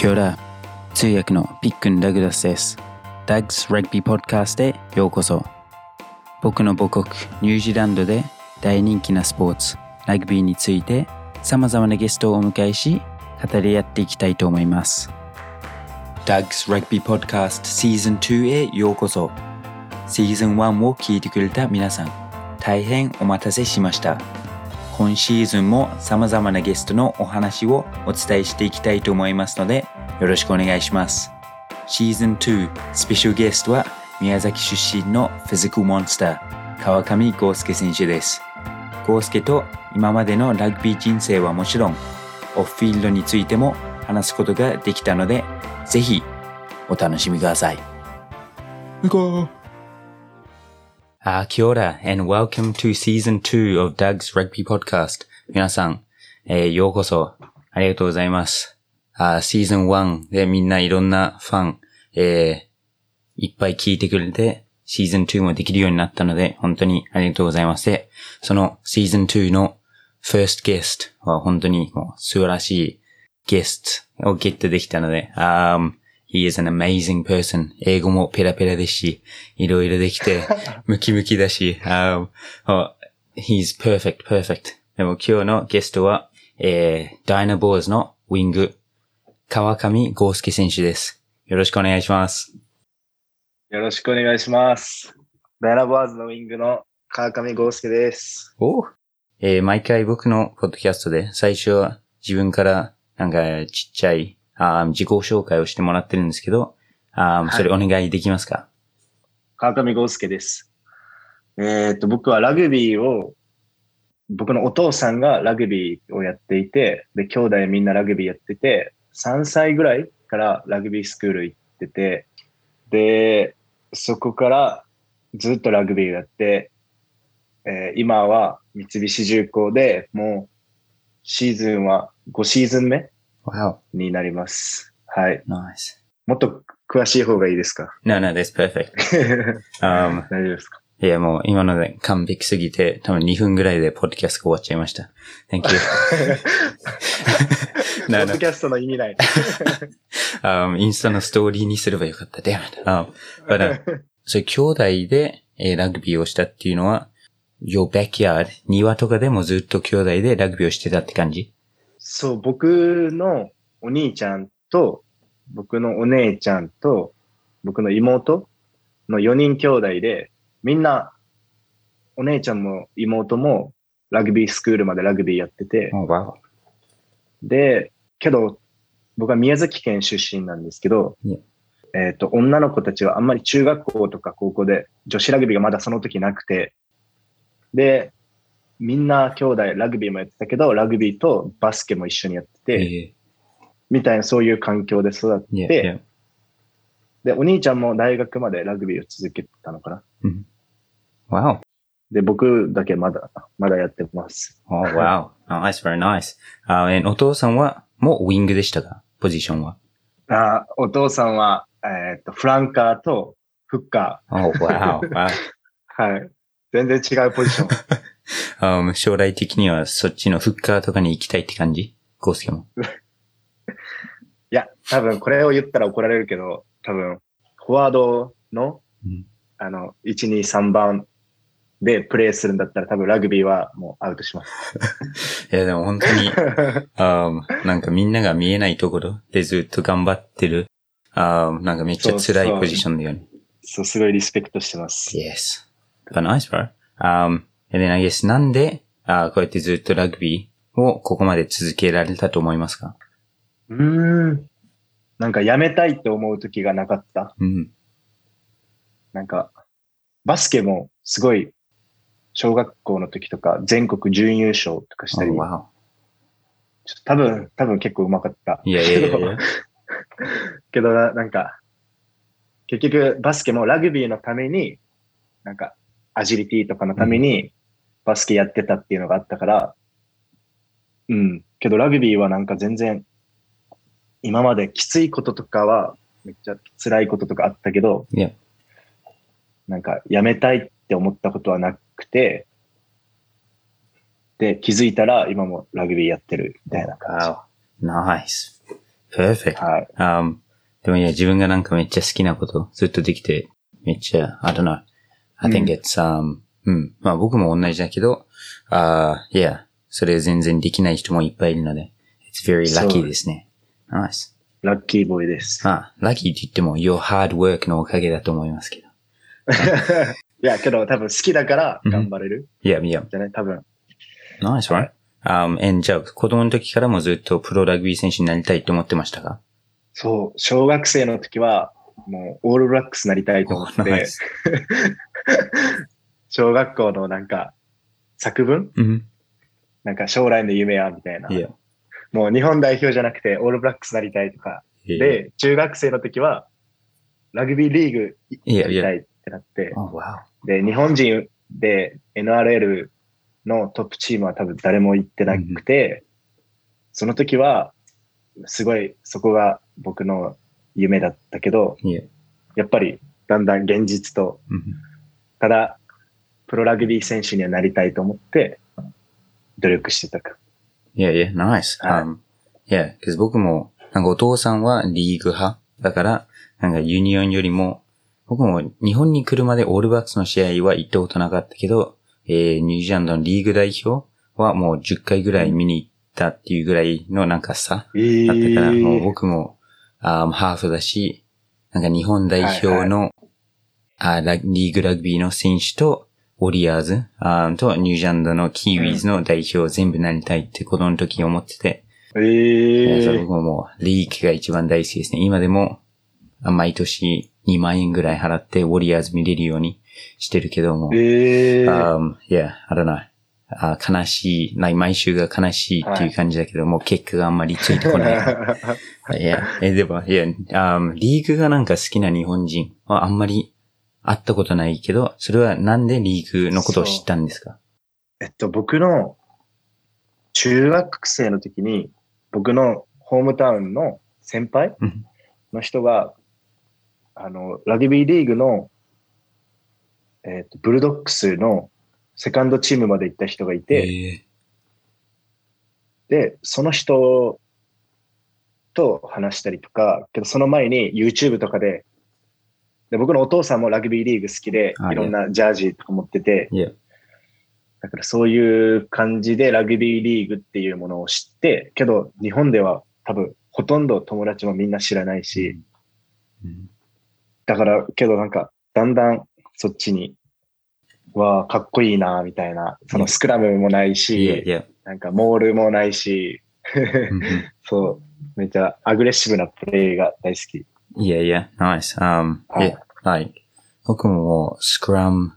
キョラ通訳のピックン・ダグラスです。ダグス・ラグビー・ポッドキャストへようこそ。僕の母国ニュージーランドで大人気なスポーツ、ラグビーについて様々なゲストをお迎えし、語り合っていきたいと思います。ダグス・ラグビー・ポッドキャストシーズン2へようこそ。シーズン1を聞いてくれた皆さん、大変お待たせしました。今シーズンも様々なゲストのお話をお伝えしていきたいと思いますので、よろしくお願いします。シーズン2スペシャルゲストは宮崎出身のフィジカルモンスター、川上康介選手です。康介と今までのラグビー人生はもちろん、オフフィールドについても話すことができたので、ぜひお楽しみください。行こう Uh, kia ora and welcome to season 2 of Doug's Rugby Podcast. 皆さん、えーようこそありがとうございます。あーシーズン1でみんないろんなファン、えーいっぱい聞いてくれて、シーズン2もできるようになったので、本当にありがとうございます。で、そのシーズン2の first guest は本当にもう素晴らしいゲストをゲットできたので、um, he is an amazing person. 英語もペラペラですし、いろいろできて、ムキムキだし、um, oh, he's perfect, perfect. でも今日のゲストは、えー、ダイナボーズのウィング、川上康介選手です。よろしくお願いします。よろしくお願いします。ダイナボーズのウィングの川上豪介です。おえー毎回僕のポッドキャストで最初は自分からなんかちっちゃいあー自己紹介をしてもらってるんですけど、あーはいそれお願いできますか、川上豪介です。えっ、と、僕はラグビーを、僕のお父さんがラグビーをやっていて、で、兄弟みんなラグビーやってて、3歳ぐらいからラグビースクール行ってて、で、そこからずっとラグビーをやって、えー今は三菱重工でもうシーズンは5シーズン目 Wow, になります。はい。nice. もっと詳しい方がいいですか？No, no, that's perfect. Um, 大丈夫ですか？いや、もう今ので完璧すぎて、多分2分ぐらいでポッドキャストが終わっちゃいました。Thank you. ポッ.ドキャストの意味ない。um, インスタのストーリーにすればよかった。Damn it. Um, but, uh, それ兄弟で、えーラグビーをしたっていうのは、your backyard、庭とかでもずっと兄弟でラグビーをしてたって感じ？そう、僕のお兄ちゃんと、僕のお姉ちゃんと、僕の妹の4人兄弟で、みんな、お姉ちゃんも妹もラグビースクールまでラグビーやってて、Oh. で、けど、僕は宮崎県出身なんですけど.えっ、と、女の子たちはあんまり中学校とか高校で女子ラグビーがまだその時なくて、で、みんな兄弟ラグビーもやってたけど、ラグビーとバスケも一緒にやってて、みたいなそういう環境で育って.で、お兄ちゃんも大学までラグビーを続けてたのかな。Mhm. Wow. で、僕だけまだ、まだやってます。Oh, wow. Oh, that's very nice. Uh, お父さんはもうウィングでしたか？ポジションは。あお父さんは、えっ、と、フランカーとフッカ Oh, wow. はい。全然違うポジション。um, 将来的にはそっちのフッカーとかに行きたいって感じ？コースケも。いや、多分これを言ったら怒られるけど、多分、フォワードの、うんあの、1、2、3番でプレーするんだったら多分ラグビーはもうアウトします。いや、でも本当に、um, なんかみんなが見えないところでずっと頑張ってる。Um, なんかめっちゃ辛いポジションだよね。そう、すごいリスペクトしてます。Yes. But nice, bro. Um, and then I guess なんで、あーこうやってずっとラグビーをここまで続けられたと思いますか？うーん。なんかやめたいって思う時がなかった。うん。なんか、バスケもすごい、小学校の時とか全国準優勝とかしたり、Oh, 多分、多分結構上手かった。いやいやいやいや。けどな、なんか、結局バスケもラグビーのために、なんか、アジリティとかのためにバスケやってたっていうのがあったから、うん。けどラグビーはなんか全然、今まできついこととかは、めっちゃ辛いこととかあったけど。なんかやめたいって思ったことはなくて、で、気づいたら今もラグビーやってるみたいな感じ。Wow. Nice. perfect. はい。Um, でもいや、自分がなんかめっちゃ好きなことずっとできて、めっちゃ、I don't know. I think うん it's, um, うん。まあ僕も同じだけど、ああ、いや、それ全然できない人もいっぱいいるので、it's very lucky ですね。Nice. ラッキーボーイです。まあ、ラッキーって言っても、your hard work のおかげだと思いますけど。いや、けど多分好きだから頑張れる。いや、いや、じゃない？多分。nice, right? Um, and じゃあ、子供の時からもずっとプロラグビー選手になりたいと思ってましたか？そう、小学生の時は、もうオールブラックスなりたいと思っ Oh, て. 小学校のなんか、作文？うん。なんか将来の夢はみたいな。いや。もう日本代表じゃなくてオールブラックスなりたいとか。いや、で、中学生の時は、ラグビーリーグいやりたいってなって、oh, wow. で、日本人で NRL のトップチームは多分誰も行ってなくて、その時は、すごいそこが僕の夢だったけど、いや。やっぱりだんだん現実と、うんただ、プロラグビー選手にはなりたいと思って、努力してたか。いやいや、ナイス。はい Um, いや、僕も、なんかお父さんはリーグ派。だから、なんかユニオンよりも、僕も日本に来るまでオールブラックスの試合は行ったことなかったけど、えー、ニュージーランドのリーグ代表はもう10回ぐらい見に行ったっていうぐらいのなんかさ、えだったから、もうー、僕も、あーハーフだし、なんか日本代表の、あーラリーグラグビーの選手と、ウォリアーズあーとニュージーランドのキーウィーズの代表全部なりたいって子供の時思ってて、えいやそれももうリーグが一番大好きですね。今でも、あ毎年2万円ぐらい払ってウォリアーズ見れるようにしてるけども、えー、um, yeah, I don't know. あ悲しい、like 毎週が悲しいっていう感じだけど、もう結果があんまりついてこない。いや、え、でも、いや、um, リーグがなんか好きな日本人はあんまり会ったことないけど、それはなんでリーグのことを知ったんですか？えっと、僕の中学生の時に、僕のホームタウンの先輩うん。の人が、あの、ラグビーリーグの、えっと、ブルドックスのセカンドチームまで行った人がいて、え。で、その人と話したりとか、けどその前に YouTube とかで、で僕のお父さんもラグビーリーグ好きであ、いろんなジャージとか持ってて、だからそういう感じでラグビーリーグっていうものを知って、けど日本では多分ほとんど友達もみんな知らないし、うん。だからけどなんかだんだんそっちに、わあ、かっこいいな、みたいな、そのスクラムもないし、や、なんかモールもないし、そう、めっちゃアグレッシブなプレーが大好き。いやいや、ナイス。Um, はいいや、like, 僕もスクラム、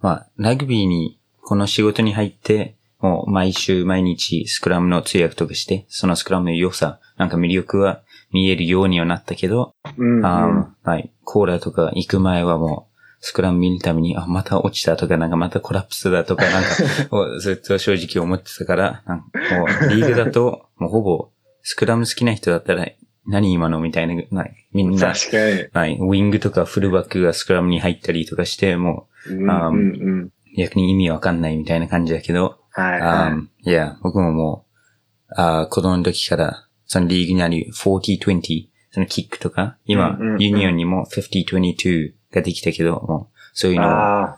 まあ、ラグビーに、この仕事に入って、もう毎週毎日スクラムの通訳とかして、そのスクラムの良さ、なんか魅力は見えるようにはなったけど、うん、うん。あはい、コーラとか行く前はもう、スクラム見るために、あ、また落ちたとか、なんかまたコラプスだとか、なんか、ずっと正直思ってたから、なんかもうリーグだと、もうほぼ、スクラム好きな人だったら、何今のみたいな、ないみんな、確かに。はい、ウィングとかフルバックがスクラムに入ったりとかして、もううん、うん。う逆に意味わかんないみたいな感じだけど、はい、あはーいや、僕ももう、あー子供の時から、そのリーグにある40-20、そのキックとか、今、うんうんうんユニオンにも50-22ができたけど、もう、そういい。うのを、あ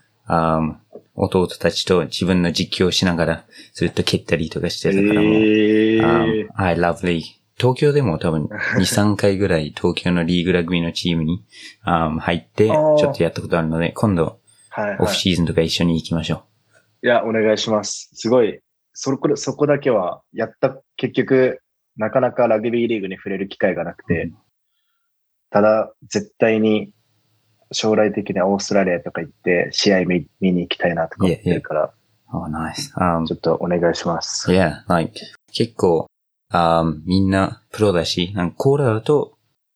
弟たちと自分の実況をしながら、ずっと蹴ったりとかしてあ、たからもう、えー I love league. 東京でも多分 2、3回ぐらい東京のリーグラグビーのチームにあー入って、ちょっとやったことあるので、今度はい、はい。オフシーズンとか一緒に行きましょいや、お願いします。すごい。そこ、そこだけは、やった、結局、なかなかラグビーリーグに触れる機会がなくう。て、ただ、絶対に、将来的にはオーストラリアとか行って、試合見見に行きたいなとか思ってるから、Oh, nice. Um, ちょっとお願いします。yeah, like, 結構、あーみんなプロだし、なんかコーラだと、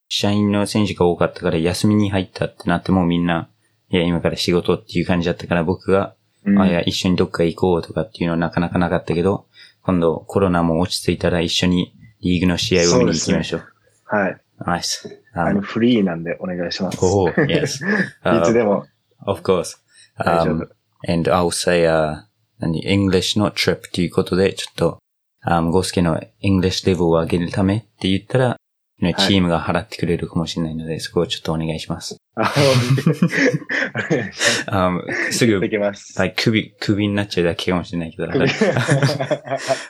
社員の選手が多かったから休みに入ったってなってもみんな、いや、今から仕事っていう感じだったから僕が、うんあ、いや、一緒にどっか行こうとかっていうのはなかなかなかったけど、今度コロナも落ち着いたら一緒にリーグの試合を見に行きましょう。はい。ナイス。あの、フリーなんでお願いします。おー yes. いつでも of course. 大丈夫 Um,。and I'll say, uh, 何？English の trip ということで、ちょっと、um, ゴスケの English level を上げるためって言ったら、ねはいチームが払ってくれるかもしれないので、そこをちょっとお願いします。Um, すぐで、きます。like, 首、首になっちゃうだけかもしれないけど。首 But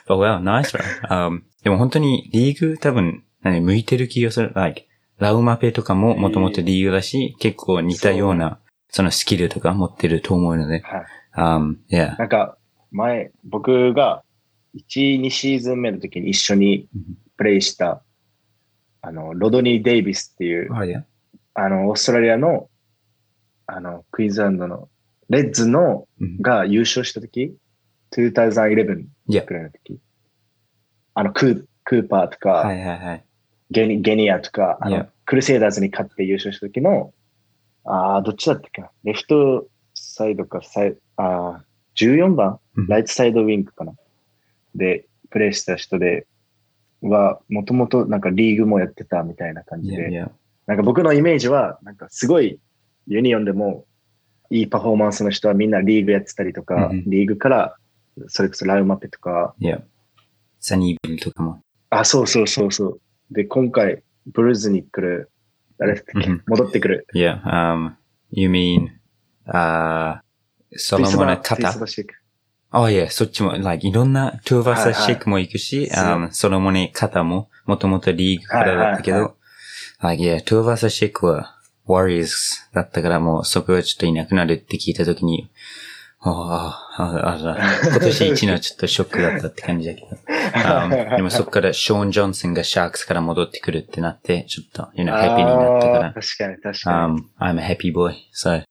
well, nice. Um, でも本当にリーグ多分、何、向いてる気がする。Like, ラウマペとかももともとリーグだし、結構似たような、そのスキルとか持ってると思うので。はい Um, yeah. なんか、前、僕が1、2シーズン目の時に一緒にプレイした、あの、ロドニー・デイビスっていう、Oh, yeah. あの、オーストラリアの、あの、クイーンズランドの、レッズの、うんが優勝した時、2011 Yeah. くらいの時、あの、クー、クーパーとか、はいはいはい。ゲニゲニアとか、あの.クルセイダーズに勝って優勝した時の、ああ、どっちだったっけな？レフトサイドかサイ、ああ、14番、うんライトサイドウィングかな。で、プレイした人で、は、もともとなんかリーグもやってたみたいな感じで.なんか僕のイメージは、なんかすごいユニオンでもいいパフォーマンスの人はみんなリーグやってたりとか、リーグから、それこそラウマペとか.サニービルとかも。あ、そうそうそうそう。で、今回、ブルーズに来る、誰だっけ、うん戻ってくる。Yeah. Um, you mean, uh, モネクリス肩マスシェイク Oh yeah, そっちも、like, いろんな、トゥーバーサシェイクも行くし、はいはい um, ソロモネ肩も、もともとリーグからだったけど、like, yeah, トゥーバーサシェイクは、Warriors だったからもうそこがちょっといなくなるって聞いたときに、ああ、ああら、今年一のちょっとショックだったって感じだけど。um, でもそこからショーン・ジョンソンがシャークスから戻ってくるってなって、ちょっと、you know, ハッピーになったかあーら。確かに確かに。Um, I'm a happy boy. So,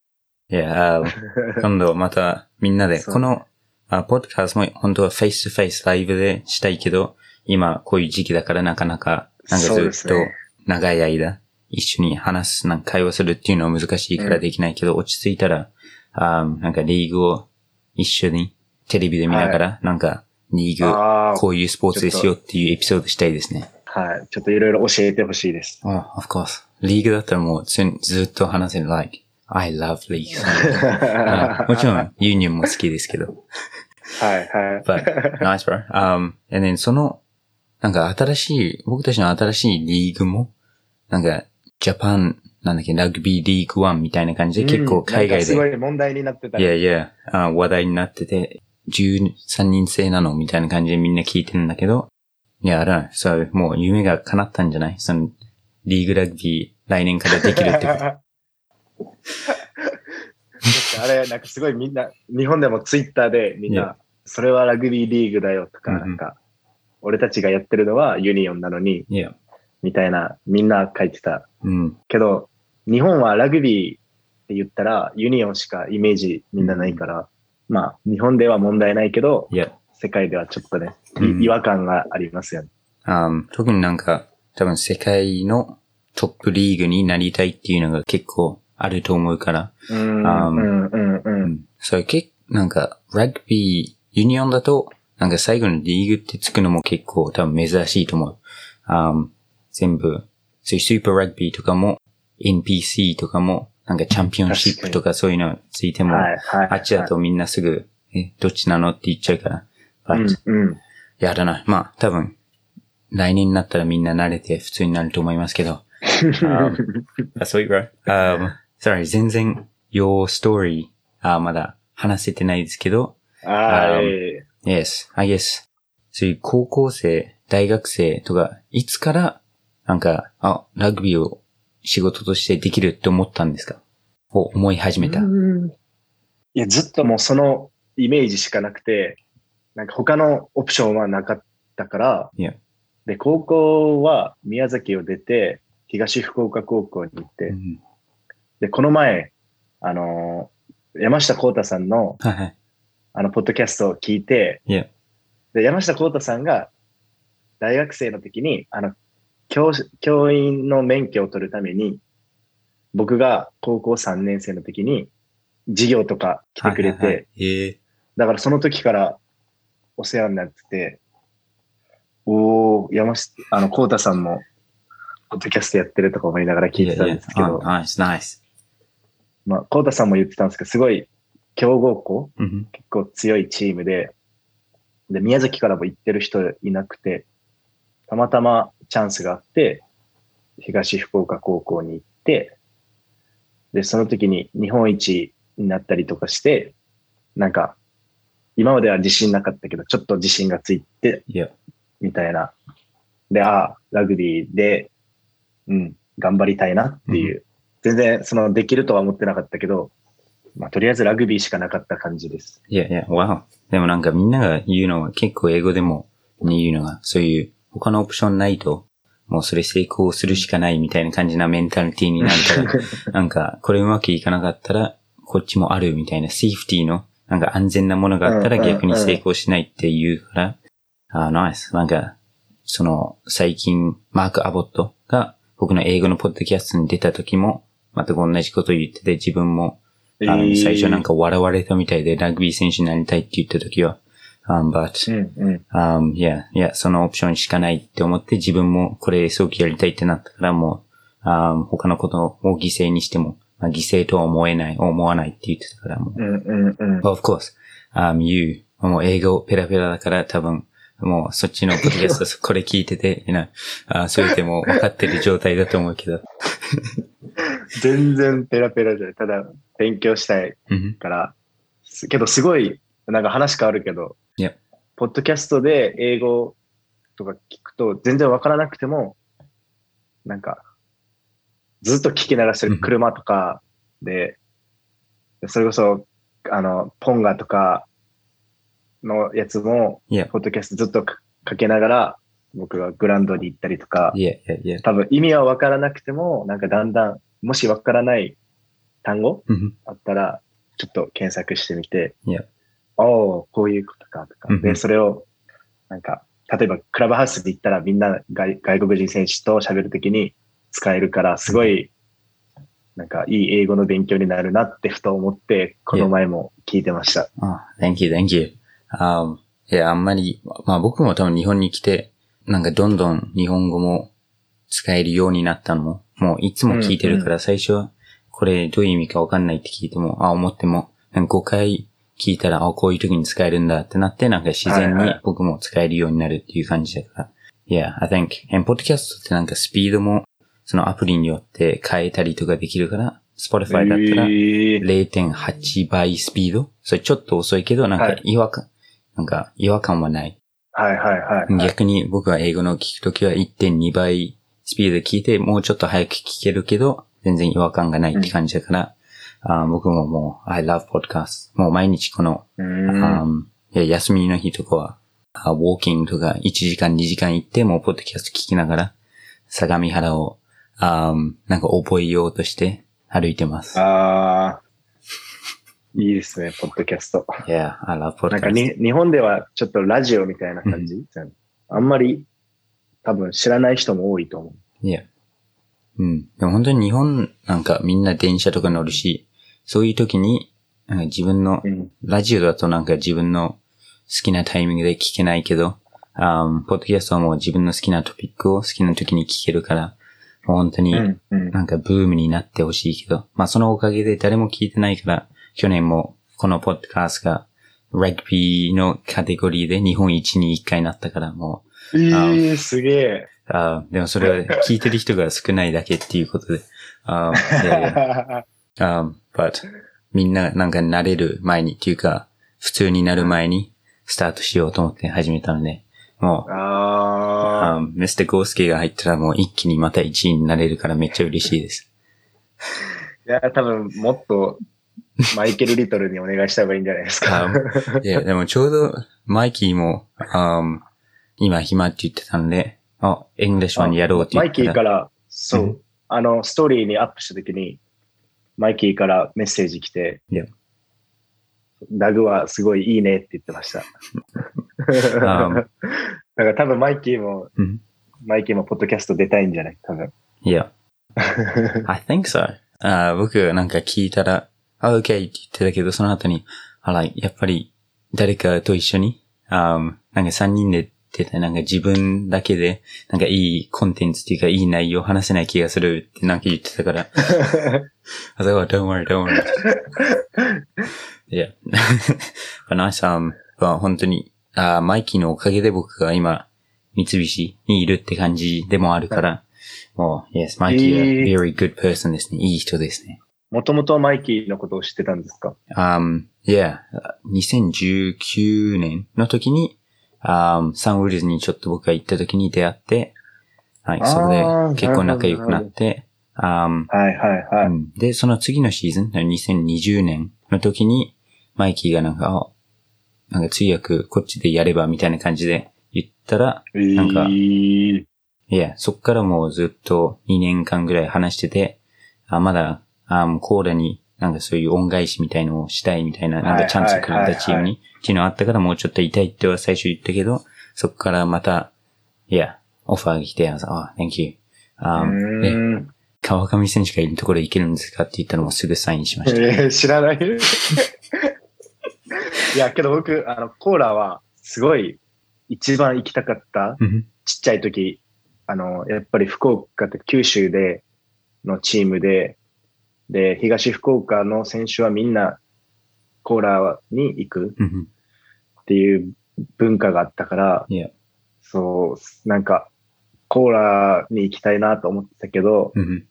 yeah, um, 今度またみんなで、この、あポッドキャストも本当はフェイス to フェイスライブでしたいけど、今こういう時期だからなかなか、なんかずっと長い間一緒に話す、なんか会話するっていうのは難しいからできないけど、落ち着いたら、あなんかリーグを一緒にテレビで見ながら、なんかリーグ、ああ、こういうスポーツですよっていうエピソードしたいですね。はい。ちょっといろいろ教えてほしいです。Oh, of course. リーグだったらもうずずっと話せる。like, I love league. あもちろん、ユニオンも好きですけど。はいはい。But, nice, bro. Um, and then その、なんか新しい、僕たちの新しいリーグも、なんか、ジャパン、なんだっけ、ラグビーリーグワンみたいな感じで結構海外うんなんかすごで、い問題になってた。いやいや、あ話題になってて、13人制なのみたいな感じでみんな聞いてるんだけど、いや、あら、そう、もう夢が叶ったんじゃない？その、リーグラグビー来年からできるってこと。あれ、なんかすごいみんな、日本でもツイッターでみん.な、それはラグビーリーグだよとか、なんか、俺たちがやってるのはユニオンなのに、みたいな、みんな書いてた。うん。けど、日本はラグビーって言ったらユニオンしかイメージみんなないから、まあ、日本では問題ないけど、世界ではちょっとね、違和感がありますよね。あ特になんか、多分世界のトップリーグになりたいっていうのが結構あると思うから、うん、うん、うん、う。うんん。それ結なんか、ラグビー、ユニオンだと、なんか最後のリーグってつくのも結構多分珍しいと思う。あ全部、そういうスーパーラグビーとかも、NPC とかも、なんかチャンピオンシップとかそういうのついても、はい、はい。あっちだとみんなすぐ、え、どっちなのって言っちゃうから。うんうん。やだな。まあ、多分、来年になったらみんな慣れて普通になると思いますけど。um, that's sweet, bro. Um, sorry, 全然、your story, あまだ話せてないですけど、はい。yes, I guess, そういう高校生、大学生とか、いつから、なんか、あ、ラグビーを仕事としてできるって思ったんですか？を思い始めた。うんいや、ずっともうそのイメージしかなくて、なんか他のオプションはなかったから、Yeah. で、高校は宮崎を出て、東福岡高校に行って、うんで、この前、あのー山下幸太さんの、はいはい。あの、ポッドキャストを聞いて、Yeah. で、山下幸太さんが、大学生の時に、あの、教師、教員の免許を取るために、僕が高校3年生の時に、授業とか来てくれて、はいはいはい、ええだからその時からお世話になってて、おー、山下、あの、幸太さんも、ポッドキャストやってるとか思いながら聞いてたんですけど、ナイス、ナイス。まあ、幸太さんも言ってたんですけど、すごい強豪校うん結構強いチームで、で、宮崎からも行ってる人いなくて、たまたまチャンスがあって、東福岡高校に行って、で、その時に日本一になったりとかして、なんか、今までは自信なかったけど、ちょっと自信がついて、みたいな。で、ああ、ラグビーで、うん、頑張りたいなっていう。全然、その、できるとは思ってなかったけど、まあ、とりあえずラグビーしかなかった感じです。いやいや、わお。でもなんかみんなが言うのは結構英語でも言うのが、そういう他のオプションないと、もうそれ成功するしかないみたいな感じなメンタリティになるから、なんかこれうまくいかなかったら、こっちもあるみたいなセーフティーの、なんか安全なものがあったら逆に成功しないって言うから、あ、ナイス。なんか、その、最近、マーク・アボットが僕の英語のポッドキャストに出た時も、全く同じこと言ってて、自分もあの、えー最初なんか笑われたみたいで、ラグビー選手になりたいって言った時は、um, but, うん、うん。um, yeah, yeah, そのオプションしかないって思って自分もこれ早期やりたいってなったからもう、um, 他のことを犠牲にしても、まあ、犠牲とは思えない、思わないって言ってたからもう、うん、うん、うん。of course, um, you, もう英語ペラペラだから多分、もうそっちのポッドキャスト これ聞いてて、know あそう言っても分かってる状態だと思うけど。全然ペラペラじゃない。ただ、勉強したいうんから。すけど、すごい、なんか話変わるけど、いやポッドキャストで英語とか聞くと全然わからなくても、なんか、ずっと聞き流してうんる車とかで、それこそ、あの、ポンガとかのやつも、ポッドキャストずっとかかけながら、僕がグラウンドに行ったりとか、いや、いや、いや、多分意味はわからなくても、なんかだんだん、もしわからない単語うんあったら、ちょっと検索してみて、おおこういうことかとか。うん。で、それを、なんか、例えばクラブハウスに行ったらみんな外外国人選手と喋るときに使えるから、すごい、なんかいい英語の勉強になるなってふと思って、この前も聞いてました。あ、thank you, thank you. Um, いや、あんまり、まあ僕も多分日本に来て、なんかどんどん日本語も使えるようになったのも、もういつも聞いてるから最初は、これどういう意味かわかんないって聞いても、あ、思っても、なんか5回聞いたら、あ、こういう時に使えるんだってなって、なんか自然に僕も使えるようになるっていう感じだから。Yeah, I think, and ポッドキャストってなんかスピードも、そのアプリによって変えたりとかできるから、Spotify だったら、えー。0.8倍スピード？それちょっと遅いけど、なんかはい。違和感、なんか違和感はない。はいはいはい、はい。逆に僕は英語の聞くときは1.2倍スピードで聞いて、もうちょっと早く聞けるけど、全然違和感がないって感じだから、あー僕ももう、I love podcast. もう毎日この、うーん休みの日とかは、ウォーキングとか1時間2時間行って、もうポッドキャスト聞きながら、相模原を、あーなんか覚えようとして歩いてます。ああ、いいですね、ポッドキャスト。Yeah, I love podcast. なんかに日本ではちょっとラジオみたいな感じ、あんまり多分知らない人も多いと思う。いや。うん。でも本当に日本なんかみんな電車とか乗るし、そういう時に、自分の、うん。ラジオだとなんか自分の好きなタイミングで聞けないけど、あーポッドキャストはもう自分の好きなトピックを好きな時に聞けるから、もう本当にうん。うん。なんかブームになってほしいけど、まあそのおかげで誰も聞いてないから、去年もこのポッドキャストが、ラグビーのカテゴリーで日本一に一回なったからもう、ええすげえ。あーでもそれは聞いてる人が少ないだけっていうことで。um, but みんななんか慣れる前にっていうか、普通になる前にスタートしようと思って始めたので、もう、ああ、um, Mr. ゴースケが入ったらもう一気にまた1位になれるからめっちゃ嬉しいです。いや、多分もっとマイケル・リトルにお願いした方がいいんじゃないですか。いや、でもちょうどマイキーも、um, 今暇って言ってたので、あ、 English one やろうって言ったら。マイキーから、そう、うんあの、ストーリーにアップしたときに、マイキーからメッセージ来て、いやダグはすごいいいねって言ってました。あ だから多分マイキーも、うんマイキーもポッドキャスト出たいんじゃない？多分。いや。I think so. あー僕なんか聞いたら、あ、OK って言ってたけど、その後に、あら、やっぱり誰かと一緒に、あーなんか三人で出て、なんか自分だけで、なんかいいコンテンツっていうかいい内容を話せない気がするってなんか言ってたから、あ、そう、don't worry, don't worry. いや。but nice, um, まあ本当に、あーマイキーのおかげで僕が今、三菱にいるって感じでもあるから、もう、yes, マイキーはえー very good person ですね。いい人ですね。もともとマイキーのことを知ってたんですか？Um, yeah, 2019年の時に、um, サンウィルズにちょっと僕が行った時に出会って、はい、それで結構仲良くなって、um, はいはいはい。うん。で、その次のシーズン、2020年の時に、マイキーがなんか、あなんか通訳こっちでやればみたいな感じで言ったら、なんかえー。いや、そっからもうずっと2年間ぐらい話してて、あまだ、あコーラになんかそういう恩返しみたいのをしたいみたいな、なんかチャンスくれたチームに、っていうのあったからもうちょっと痛いっては最初言ったけど、そっからまた、いや、オファーが来て、あ、thank you. あ川上選手がいるところ行けるんですかって言ったのもすぐサインしました。えー知らない。いや、けど僕、あの、コーラは、すごい、一番行きたかった、うんちっちゃい時、あの、やっぱり福岡って九州で、のチームで、で、東福岡の選手はみんな、コーラに行くうんっていう文化があったから、そう、なんか、コーラに行きたいなと思ってたけど、うん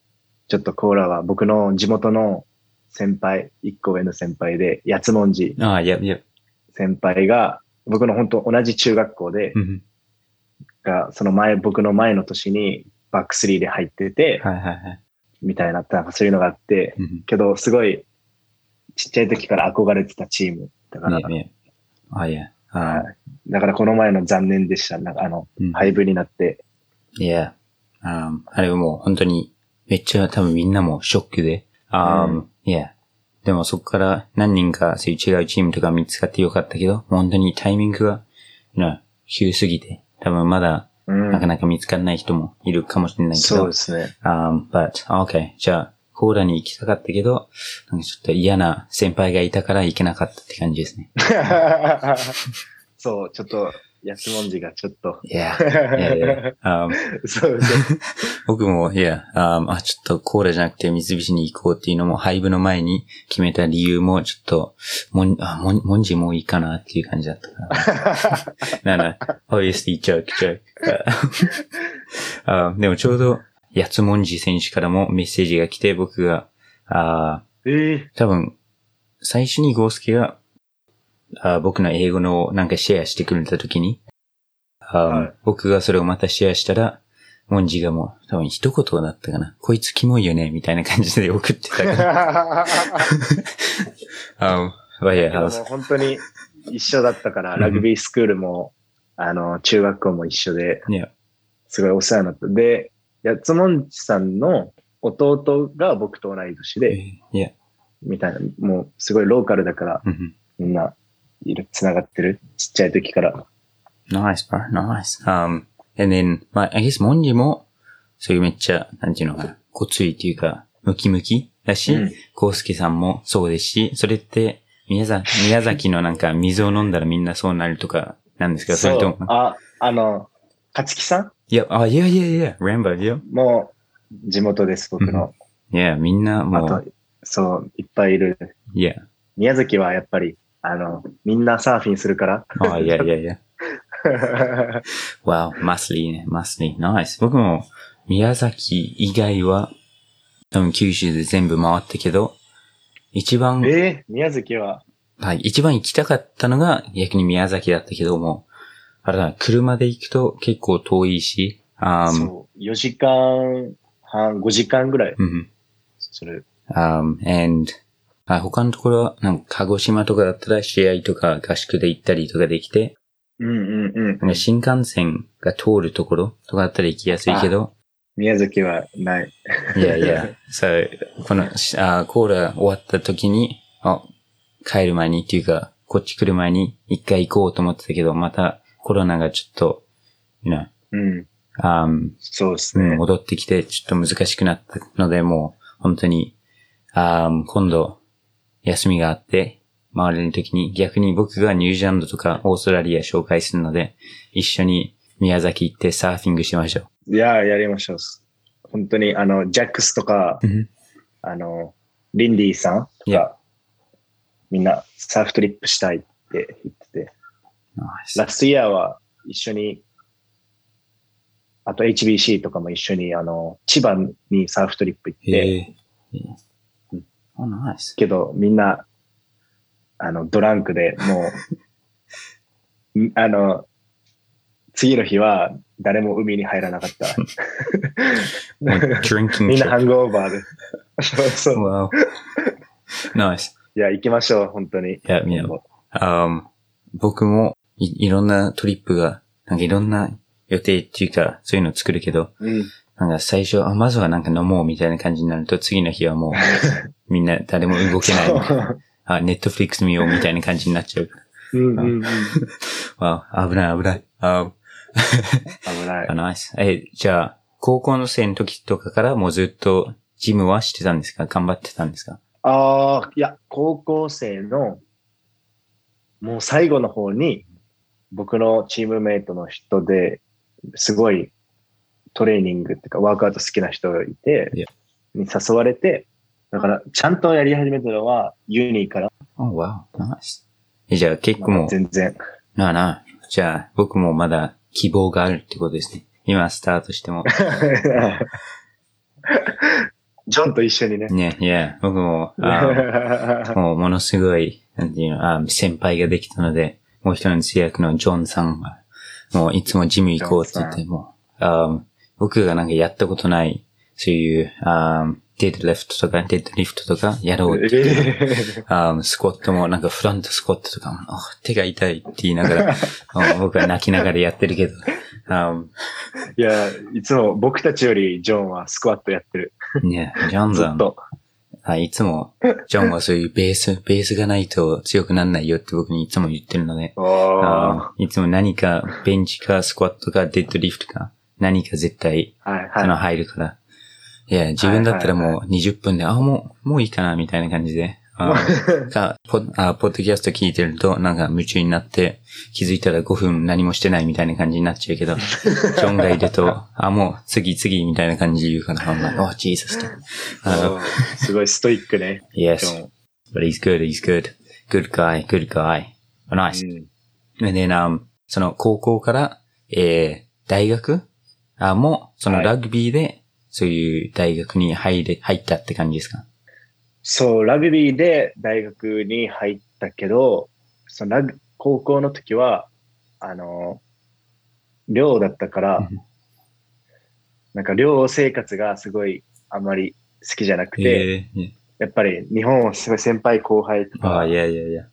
ちょっとコーラは僕の地元の先輩、一個上の先輩で、八文字ああ、いや、いや、先輩が、僕の本当同じ中学校で、うん。が、その前、僕の前の年にバックスリーで入ってて、はいはいはい。みたいな、なんかそういうのがあって、うんけど、すごい、ちっちゃい時から憧れてたチーム。だから、いや、いや。あ、いや。あはいだからこの前の残念でした。なんかあの、うん廃部になって。いや、ああれはもう本当に、めっちゃ多分みんなもショックで、あうんいや、でもそこから何人かそういう違うチームとか見つかってよかったけど、本当にタイミングが、な、急すぎて、多分まだうんなかなか見つからない人もいるかもしれないけどそうで、すね。um, but, okay, じゃあ、コーラに行きたかったけど、なんかちょっと嫌な先輩がいたから行けなかったって感じですね。そう、ちょっと、安文字がちょっと。いや、um, そうそう。僕も、いや、ああ、ちょっとコーラじゃなくて三菱に行こうっていうのも、廃部の前に決めた理由も、ちょっと、もん、あ、もん、もんじもういいかなっていう感じだったから。なな、obviously joke, joke. あ でもちょうど、やつもんじ選手からもメッセージが来て、僕が、あええ多分、最初にゴースケが、あ僕の英語のなんかシェアしてくれた時に、あはい。僕がそれをまたシェアしたら、モンジがもう多分一言だったかな。こいつキモいよねみたいな感じで送ってたから。あまあいや、でももう本当に一緒だったから、ラグビースクールも、あの、中学校も一緒で、すごいお世話になった。で、やつもんちさんの弟が僕と同い年で、みたいな、もうすごいローカルだから、うん。みんな、いる、繋がってる。ちっちゃい時から。Nice, bro. Nice. Um, and then, まあ、I guess モンジも、そういうめっちゃ、なんていうのかな、ごついっていうか、ムキムキだし、うんコウスケさんもそうですし、それって、宮崎、宮崎のなんか水を飲んだらみんなそうなるとか、なんですかそれとも、あ、あの、勝木さん？いや、あ、いやいやいや、ランバー、いや。もう、地元です、僕の。いや、みんなあもとう、、そう、いっぱいいる。いや、宮崎はやっぱり、あの、みんなサーフィンするから。あ、いやいやいや。わお、マスリーね、マスリー。ナイス。僕も、宮崎以外は、多分九州で全部回ったけど、一番、えー、宮崎は、はい、一番行きたかったのが逆に宮崎だったけども、あれだ、車で行くと結構遠いし、あーそう、4時間半、5時間ぐらいうん、する。um, and あ他のところは、なんか鹿児島とかだったら試合とか合宿で行ったりとかできて、うんうんうんなんか新幹線が通るところとかだったら行きやすいけど、宮崎はない。いやいや、そう、この、しあコーラ終わった時に、あ、帰る前にっていうか、こっち来る前に一回行こうと思ってたけど、またコロナがちょっと、know, うん。あーそうですね。うん戻ってきてちょっと難しくなったので、もう本当に、あー今度休みがあって、回れる時に逆に僕がニュージーランドとかオーストラリア紹介するので、一緒に宮崎行ってサーフィングしましょいやー、やりましょう。本当に、あの、ジャックスとか、あの、リンディさんとか、みんなサーフトリップしたいって言ってて、ラストイヤーは一緒に、あと HBC とかも一緒に、あの、千葉にサーフトリップ行って、Oh, nice. けどみんな、あの、ドランクでもう、んあの、次の日は誰も海に入らなかった。みんなハ.ングオーバーで。そうそう。Wow. Nice. いや、行きましょう、本当に。いや、みんな Um, 僕もいいろんなトリップが、なんかいろんな予定っていうか、そういうのを作るけど、うん。なんか最初、あ、まずはなんか飲もうみたいな感じになると、次の日はもう、みんな誰も動けないみたいな。あ、ネットフリックス見ようみたいな感じになっちゃう。うんうんうん。わあ、危ない危ない。あ、危ないあ、。ナイス。え、じゃあ、高校の生の時とかからもうずっとジムはしてたんですか？頑張ってたんですか？ああ、いや、高校生の、もう最後の方に、僕のチームメイトの人で、すごいトレーニングっていうか、ワークアウト好きな人がいてに誘われて、だから、ちゃんとやり始めたのは、ユニから、おわお、ナイス。え、じゃあ結構まあもう、全然。なあなあ。じゃあ、僕もまだ希望があるってことですね。今スタートしても。ジョンと一緒にね。ね、いや、僕も、あ もうものすごい、なんていうの、あ先輩ができたので、もう一人の通訳のジョンさんが、もういつもジム行こうって言って、もう、あ僕がなんかやったことない、そういう、あデッドリフトとか、デッドリフトとかやろうってあスクワットもなんかフロントスクワットとかも、あ手が痛いって言いながら、あ僕は泣きながらやってるけど、あいや、いつも僕たちよりジョンはスクワットやってる。ね、ジョンさん、ずっと。あいつも、ジョンはそういうベース、ベースがないと強くならないよって僕にいつも言ってるので、いつも何か、ベンチかスクワットかデッドリフトか、何か絶対、あ。はいそのはい。入るから。いや、自分だったらもう20分で、あ、もう、もういいかな、みたいな感じで。あか ポあポッドキャスト聞いてると、なんか夢中になって、気づいたら5分何もしてないみたいな感じになっちゃうけど、ジョンがいると、あ、もう次次みたいな感じで言うから、I'm like, oh, Jesus. あうんすごいストイックね。ジ Yes, but he's good, he's good. Good guy, good guy. Oh, nice. うん And then, um, その高校から、えー、大学あ、もう、そのはい。ラグビーで、そういう大学に入れ、入ったって感じですか？そう、ラグビーで大学に入ったけど、そのラグ高校の時は、あの、寮だったからうん、なんか寮生活がすごいあんまり好きじゃなくて、えー、やっぱり日本はすごい先輩後輩とああ、かい、やいやいや。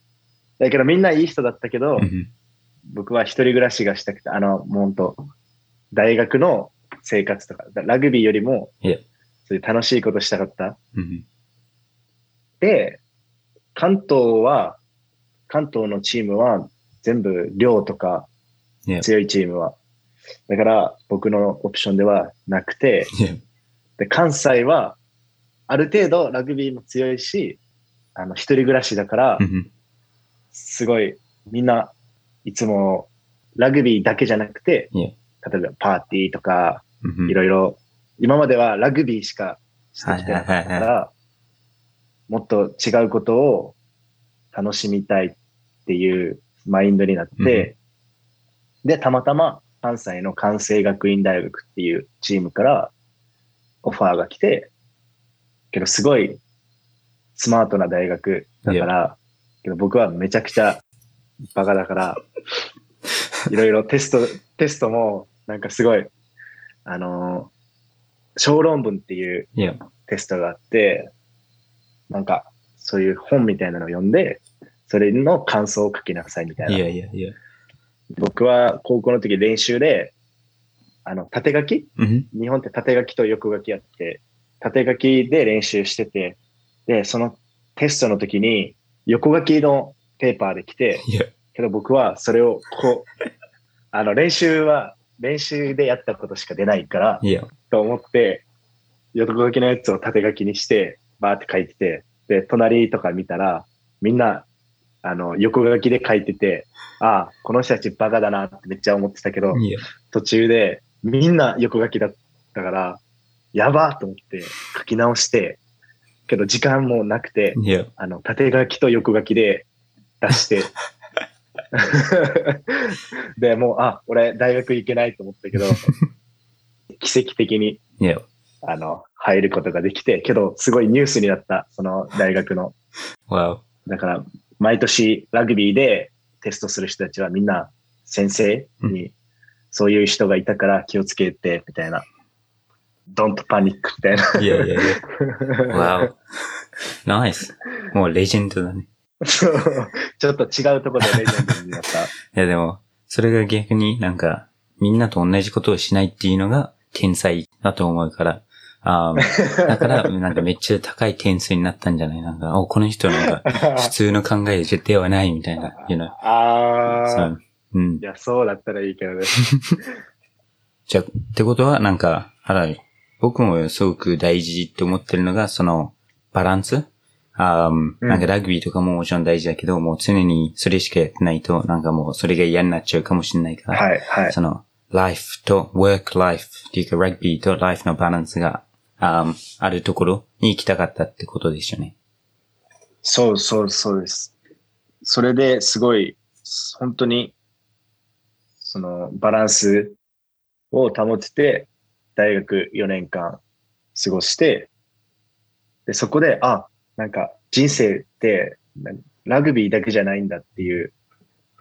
だけどみんないい人だったけどう、ん僕は一人暮らしがしたくて、あの、もう本当大学の生活とか、ラグビーよりも、そういう楽しいことしたかった。うんで、関東は、関東のチームは全部寮とか強いチームは。だから僕のオプションではなくて、で、関西はある程度ラグビーも強いし、あの、一人暮らしだからう、んすごいみんないつもラグビーだけじゃなくて、例えばパーティーとか、うんいろいろ、今まではラグビーしかしてきてなかったから、もっと違うことを楽しみたいっていうマインドになって、で、たまたま関西の関西学院大学っていうチームからオファーが来て、けどすごいスマートな大学だから、けど僕はめちゃくちゃバカだから、いろいろテスト、テストもなんかすごい、あのー小論文っていうテストがあって、なんかそういう本みたいなのを読んで、それの感想を書きなさいみたいな。いやいやいや。僕は高校の時練習で、あの、縦書き？うん日本って縦書きと横書きあって、縦書きで練習してて、で、そのテストの時に横書きのペーパーで来て、けど僕はそれをこう、あの練習は練習でやったことしか出ないから、と思って、横書きのやつを縦書きにして、バーって書いてて、で、隣とか見たら、みんな、あの、横書きで書いてて、ああ、この人たちバカだなってめっちゃ思ってたけど、途中でみんな横書きだったから、やばーと思って書き直して、けど時間もなくて、あの、縦書きと横書きで出して、で、もう、あ、俺大学行けないと思ったけど、奇跡的に、Yeah. あの、入ることができて、けど、すごいニュースになった、その大学の。Wow. だから、毎年ラグビーでテストする人たちはみんな先生に、そういう人がいたから気をつけて、みたいな。don't panic みたいな。Yeah, yeah, yeah. Wow. Nice. もうレジェンドだね。そ うちょっと違うところでレジェンドになった。いやでも、それが逆になんか、みんなと同じことをしないっていうのが天才だと思うから、あー だから、なんかめっちゃ高い点数になったんじゃない？なんか、お、この人なんか、普通の考えではないみたいな、you know？ああ、そう。うんい。や、そうだったらいいけどね。じゃあ、ってことは、なんか、あら、僕もすごく大事って思ってるのが、その、バランス？あなんかラグビーとかももちろん大事だけど、もう常にそれしかやってないと、なんかもうそれが嫌になっちゃうかもしれないから、はい、はい。その、life と work life っていうか、ラグビーと life のバランスが、あーあるところに行きたかったってことでしたね。そうそうそうです。それですごい、本当に、そのバランスを保てて、大学4年間過ごして、で、そこで、あ、なんか人生ってなラグビーだけじゃないんだっていう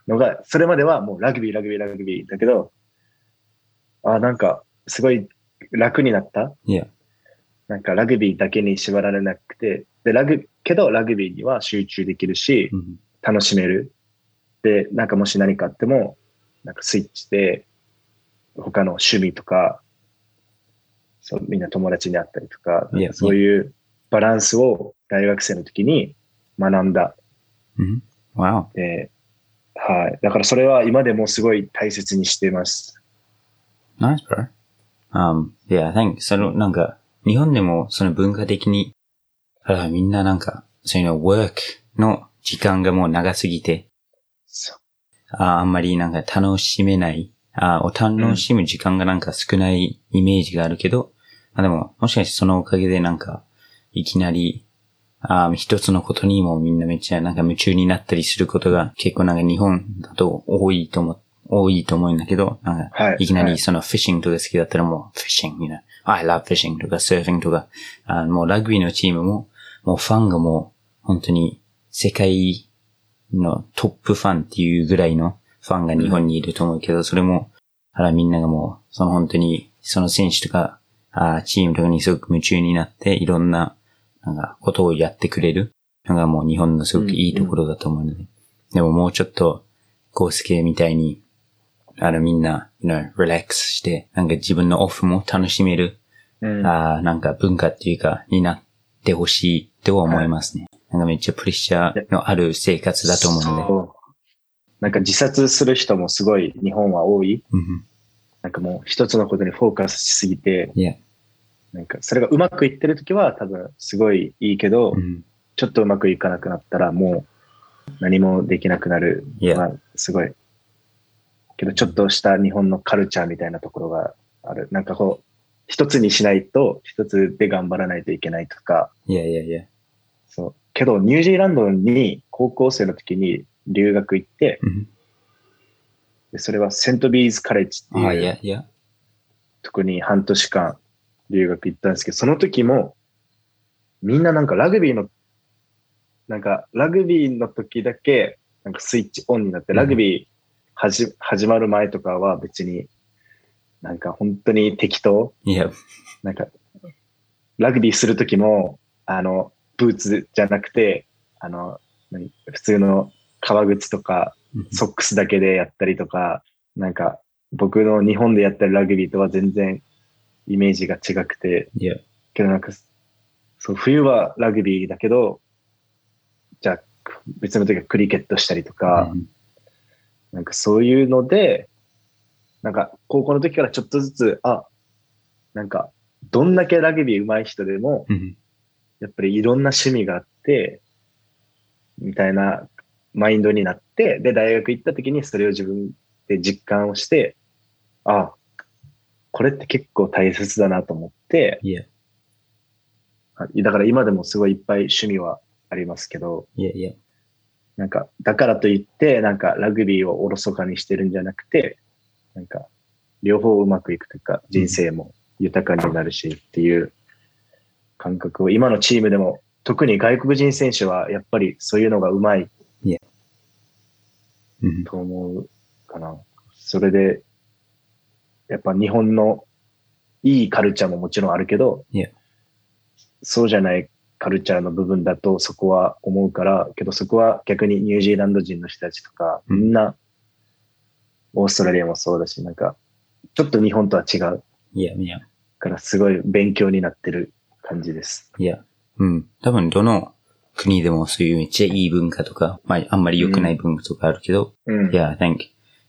のが、それまではもうラグビー、ラグビー、ラグビーだけど、あ、なんかすごい楽になった。いや、なんかラグビーだけに縛られなくて、で、ラグ、けどラグビーには集中できるしう、ん。楽しめる。で、なんかもし何かあっても、なんかスイッチで、他の趣味とか、そう、みんな友達に会ったりとか、そういうバランスを大学生の時に学んだ。うん。Wow. で、はい。だからそれは今でもすごい大切にしています。Nice, bro. Um, yeah, I think, その、なんか、日本でもその文化的に、あみんななんか、そういうの、work の時間がもう長すぎて、ああんまりなんか楽しめない、あを楽しむ時間がなんか少ないイメージがあるけど、あでも、もしかしてそのおかげでなんか、いきなり、あ一つのことにもみんなめっちゃなんか夢中になったりすることが結構なんか日本だと多いと思、多いと思うんだけど、なんか、はい。いきなはい。りそのフィッシングとか好きだったらもうフィッシング、you know, I love fishing とかサーフィンとか、あもうラグビーのチームも、もうファンがもう本当に世界のトップファンっていうぐらいのファンが日本にいると思うけど、それも、あらみんながもう、その本当に、その選手とか、あチームとかにすごく夢中になって、いろんな、なんか、ことをやってくれるのがもう日本のすごくいいところだと思うので。でももうちょっと、コースケみたいに、あのみんな、you know, リラックスして、なんか自分のオフも楽しめる、うん。あーなんか文化っていうか、になってほしいとは思いますね。なんかめっちゃプレッシャーのある生活だと思うので。なんか自殺する人もすごい日本は多い。うんなんかもう一つのことにフォーカスしすぎて、なんかそれがうまくいってるときは多分すごいいいけど、うん。ちょっとうまくいかなくなったらもう何もできなくなる。いやまあ、すごい。けどちょっとした日本のカルチャーみたいなところがある。なんかこう、一つにしないと、一つで頑張らないといけないとか、いやいやいや。そう。けどニュージーランドに高校生の時に留学行って、うんでそれはセントビーズカレッジっていうあ、いやいや。とこに半年間留学行ったんですけど、その時も、みんななんかラグビーの、なんかラグビーの時だけ、なんかスイッチオンになって、うん。ラグビーはじ、始まる前とかは別に、なんか本当に適当。いや、なんか、ラグビーする時も、あの、ブーツじゃなくて、あの、何普通の革靴とか、ソックスだけでやったりとか、なんか、僕の日本でやってるラグビーとは全然イメージが違くて、いや、けどなんか、そう、冬はラグビーだけど、じゃあ、別の時はクリケットしたりとか、うん。なんかそういうので、なんか高校の時からちょっとずつ、あ、なんか、どんだけラグビー上手い人でも、うん。やっぱりいろんな趣味があって、みたいなマインドになって、で、大学行った時にそれを自分で実感をして、あ、これって結構大切だなと思って、いや、あだから今でもすごいいっぱい趣味はありますけど、いやいや。なんか、だからといって、なんかラグビーをおろそかにしてるんじゃなくて、なんか、両方うまくいくというか、人生も豊かになるしっていう感覚を今のチームでも特に外国人選手はやっぱりそういうのがうまいうん。と思うかな。それで、やっぱ日本のいいカルチャーももちろんあるけど、Yeah. そうじゃないカルチャーの部分だとそこは思うから、けどそこは逆にニュージーランド人の人たちとか、うんみんな、オーストラリアもそうだし、なんか、ちょっと日本とは違ういや、いや、からすごい勉強になってる感じです。いや。うん。多分、どの国でもそういうめっちゃいい文化とか、まあ、あんまり良くない文化とかあるけど、うん。いや、I think、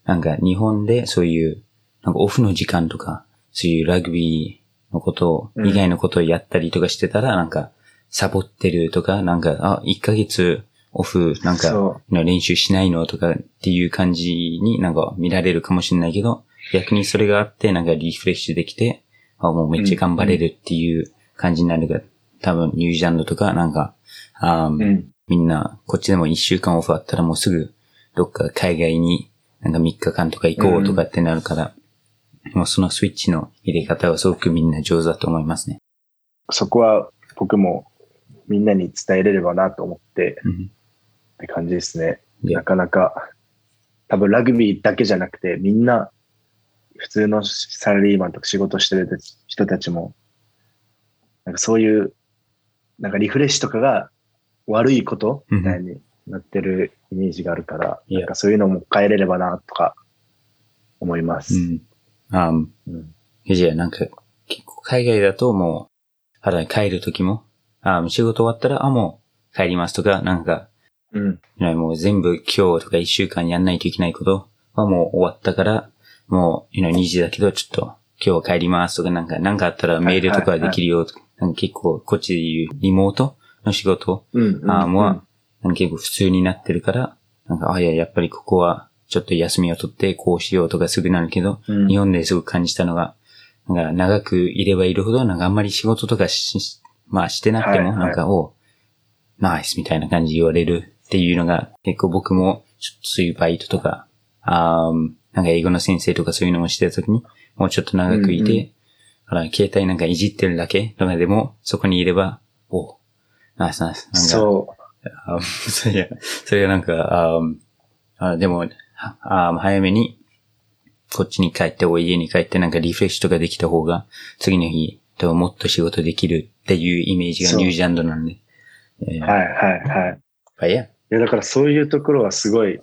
なんか日本でそういう、なんかオフの時間とか、そういうラグビーのこと以外のことをやったりとかしてたら、なんか、サボってるとか、なんか、あ、1ヶ月オフ、なんか、そ練習しないのとかっていう感じになんか見られるかもしれないけど、逆にそれがあって、なんかリフレッシュできて、あ、もうめっちゃ頑張れるっていう感じになるが、多分ニュージーランドとかなんか、あーう。うん。みんな、こっちでも一週間オフあったらもうすぐ、どっか海外になんか3日間とか行こうとかってなるから、もうそのスイッチの入れ方はすごくみんな上手だと思いますね。そこは僕もみんなに伝えれればなと思ってうん。って感じですね。なかなか、多分ラグビーだけじゃなくて、みんな、普通のサラリーマンとか仕事してる人たちも、なんかそういう、なんかリフレッシュとかが悪いことみたいになってるイメージがあるから、いやなんかそういうのも変えれればなとか思います。うん。あーうんじゃあなんか、結構海外だともう、あら帰る時も、あ仕事終わったら、あ、もう帰りますとか、なんか、うん。もう全部今日とか一週間やんないといけないことはもう終わったから、もう、you know 2時だけどちょっと今日は帰りますとか、なんか、なんかあったらメールとかできるよとか、なんか結構こっちで言うリモートの仕事、うん。うんあもう、なんか結構普通になってるから、なんか、あ、いや、やっぱりここはちょっと休みを取ってこうしようとかすぐなるけど、うん。日本ですごく感じたのが、なんか長くいればいるほど、なんかあんまり仕事とかし、まあしてなくても、はいはい。なんか、おナイスみたいな感じ言われるっていうのが、結構僕も、ちょっとそういうバイトとか、あーなんか英語の先生とかそういうのもしてた時に、もうちょっと長くいて、うんうんほら、携帯なんかいじってるだけとかでも、そこにいれば、おナイスナイス。なんかそあそれが、それがなんか、ああでも、あ早めに、こっちに帰って、お家に帰ってなんかリフレッシュとかできた方が、次の日、多分もっと仕事できるっていうイメージがニュージーランドなんで。えはいはいはい。あいや。いや、だからそういうところはすごい、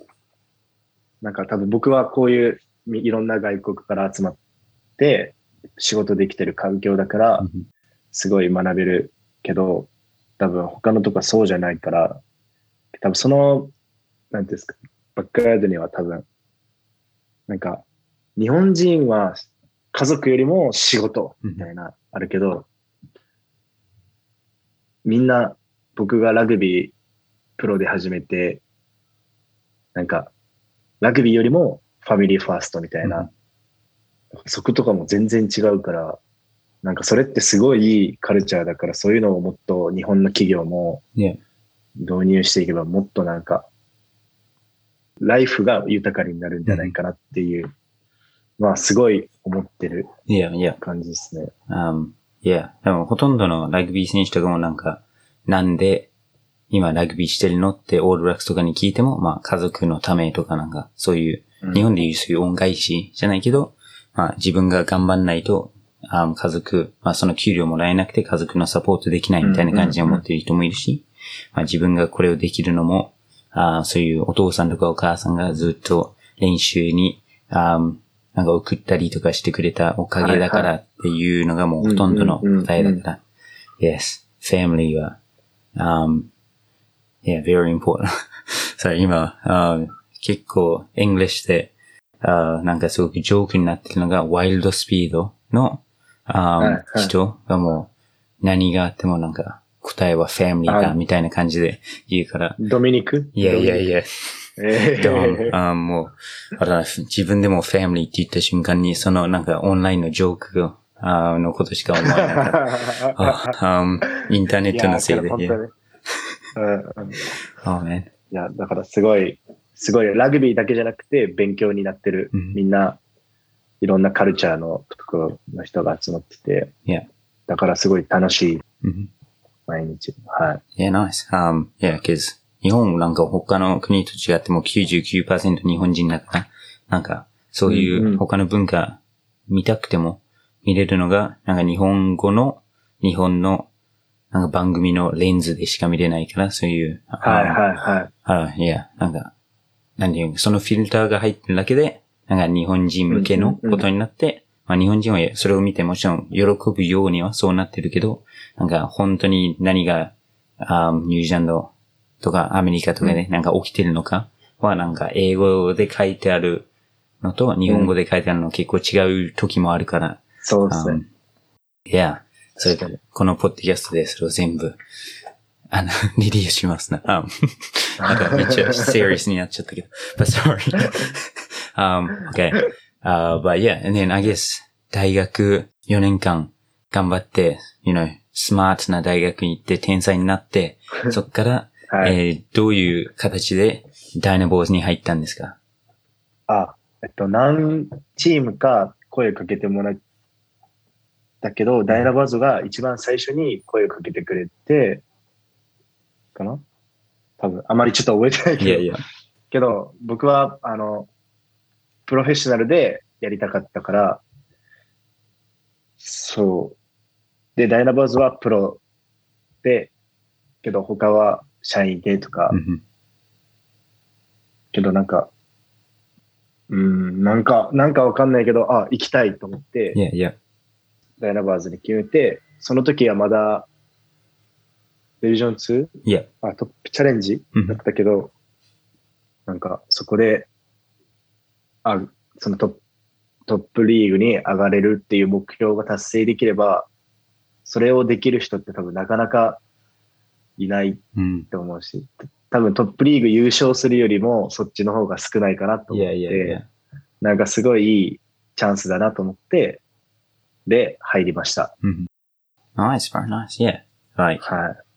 なんか多分僕はこういうみいろんな外国から集まって仕事できてる環境だからうんすごい学べるけど、多分他のとこはそうじゃないから、多分その、なんていうんですか、バックヤードには多分、なんか日本人は家族よりも仕事みたいな、あるけど、みんな僕がラグビープロで始めて、なんか、ラグビーよりもファミリーファーストみたいな、そことかも全然違うから、なんかそれってすごいいいカルチャーだから、そういうのをもっと日本の企業もね。導入していけばもっとなんか、ライフが豊かになるんじゃないかなっていう、まあすごい思ってるいや、いや。感じですね。Um, いや、でもほとんどのラグビー選手とかもなんか、なんで今ラグビーしてるのってオールブラックスとかに聞いても、まあ家族のためとかなんか、そういう、うん日本でいうそういう恩返しじゃないけど、まあ自分が頑張んないと、あ家族、まあその給料もらえなくて家族のサポートできないみたいな感じで思っている人もいるし、まあ自分がこれをできるのも、あそういうお父さんとかお母さんがずっと練習に、あなんか送ったりとかしてくれたおかげだからっていうのがもうほとんどの答えだから。Yes, family は、um, yeah, very important. さあ今、uh, 結構 English で、uh, なんかすごくジョークになってるのがワイルドスピードの、um, 人がもう何があってもなんか答えは family だはいみたいな感じで言うから、ドミニク？いやいやい。や、えー、あもう、自分でもファミリーって言った瞬間に、そのなんかオンラインのジョークが、あのことしか思えなかった。あ、um, インターネットのせいで。い Oh man. や、だからすごい、すごいラグビーだけじゃなくて勉強になってる。うんみんな、いろんなカルチャーのところの人が集まってて.だからすごい楽しい Mhm. 毎日。はい。Yeah, nice. Um, yeah, cause 日本なんか他の国と違っても99%日本人だから、なんかそういう他の文化見たくても見れるのが、なんか日本語の日本のなんか番組のレンズでしか見れないから、そういう、はいはいはい。あ、いや、なんか、なんていうのそのフィルターが入ってるだけで、なんか日本人向けのことになって、まあ日本人はそれを見てもちろん喜ぶようにはそうなってるけど、なんか本当に何が、あニュージーランドとかアメリカとかでなんか起きてるのかはなんか英語で書いてあるのと日本語で書いてあるの結構違う時もあるから、そうですね。いや、それ確かにこのポッドキャストでそれを全部、あの、リリースしますな。あ なんかめっちゃ serious になっちゃったけど。But sorry. um, okay. Uh, but yeah, and then I guess 大学4年間頑張って、you know, スマートな大学に行って天才になって、そっから、はい。えーどういう形でダイナボーズに入ったんですか？あ、えっと、何チームか声かけてもらったけど、ダイナバーズが一番最初に声をかけてくれて、かな？多分、あまりちょっと覚えてないけど、いやいや。けど、僕は、あの、プロフェッショナルでやりたかったから、そう。で、ダイナバーズはプロで、けど他は社員でとか、うんけどなんか、うん、なんか、なんかわかんないけど、あ、行きたいと思ってい、やいや。ダイナバーズに決めて、その時はまだ、ディビジョン 2? いや。あ、トップチャレンジうんだったけど、なんか、そこで、あ、そのトップ、トップリーグに上がれるっていう目標が達成できれば、それをできる人って多分なかなかいないうん。と思うし、多分トップリーグ優勝するよりもそっちの方が少ないかなとい思って、やいやいや。なんかすごいいいチャンスだなと思って、で、入りました。Nice, very nice, yeah. はい。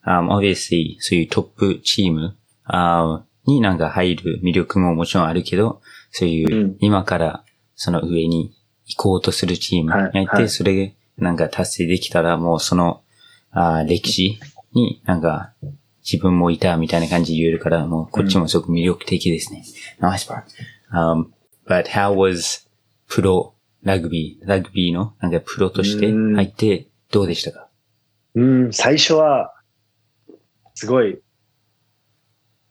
um, obviously, そういうトップチーム、uh, になんか入る魅力ももちろんあるけど、そういう、うん今からその上に行こうとするチームがいて、はいはいそれなんか達成できたらもうその、あー歴史になんか自分もいたみたいな感じで言えるから、もうこっちもすごく魅力的ですね。Nice part. Um, but how was プロラグビー、ラグビーのなんかプロとして入ってどうでしたか？うん、最初は、すごい、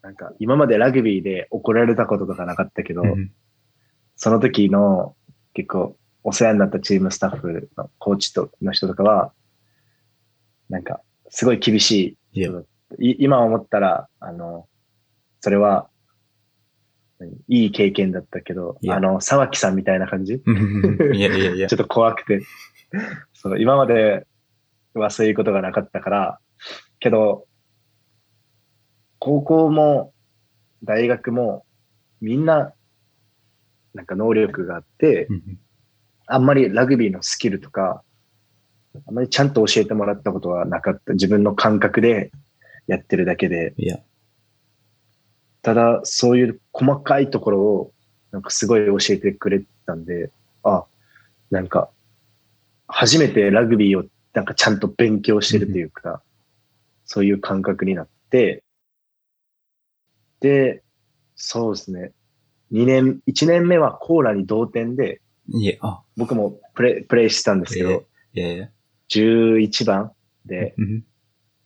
なんか今までラグビーで怒られたこととかなかったけど、うんその時の結構お世話になったチームスタッフのコーチとの人とかは、なんかすごい厳しい人だった。い今思ったら、あの、それは、何いい経験だったけど、あの、沢木さんみたいな感じ？いやいやいやちょ。っと怖くて。そう、今まではそういうことがなかったから、けど、高校も大学もみんな、なんか能力があって、あんまりラグビーのスキルとか、あんまりちゃんと教えてもらったことはなかった。自分の感覚でやってるだけで。いや、ただ、そういう細かいところを、なんかすごい教えてくれたんで、あ、なんか、初めてラグビーをなんかちゃんと勉強してるというか、そういう感覚になって、で、そうですね。2年、1年目はコーラに同点で、いや、あ、僕もプレイ、プレイしてたんですけど、いやいや。11番で、うん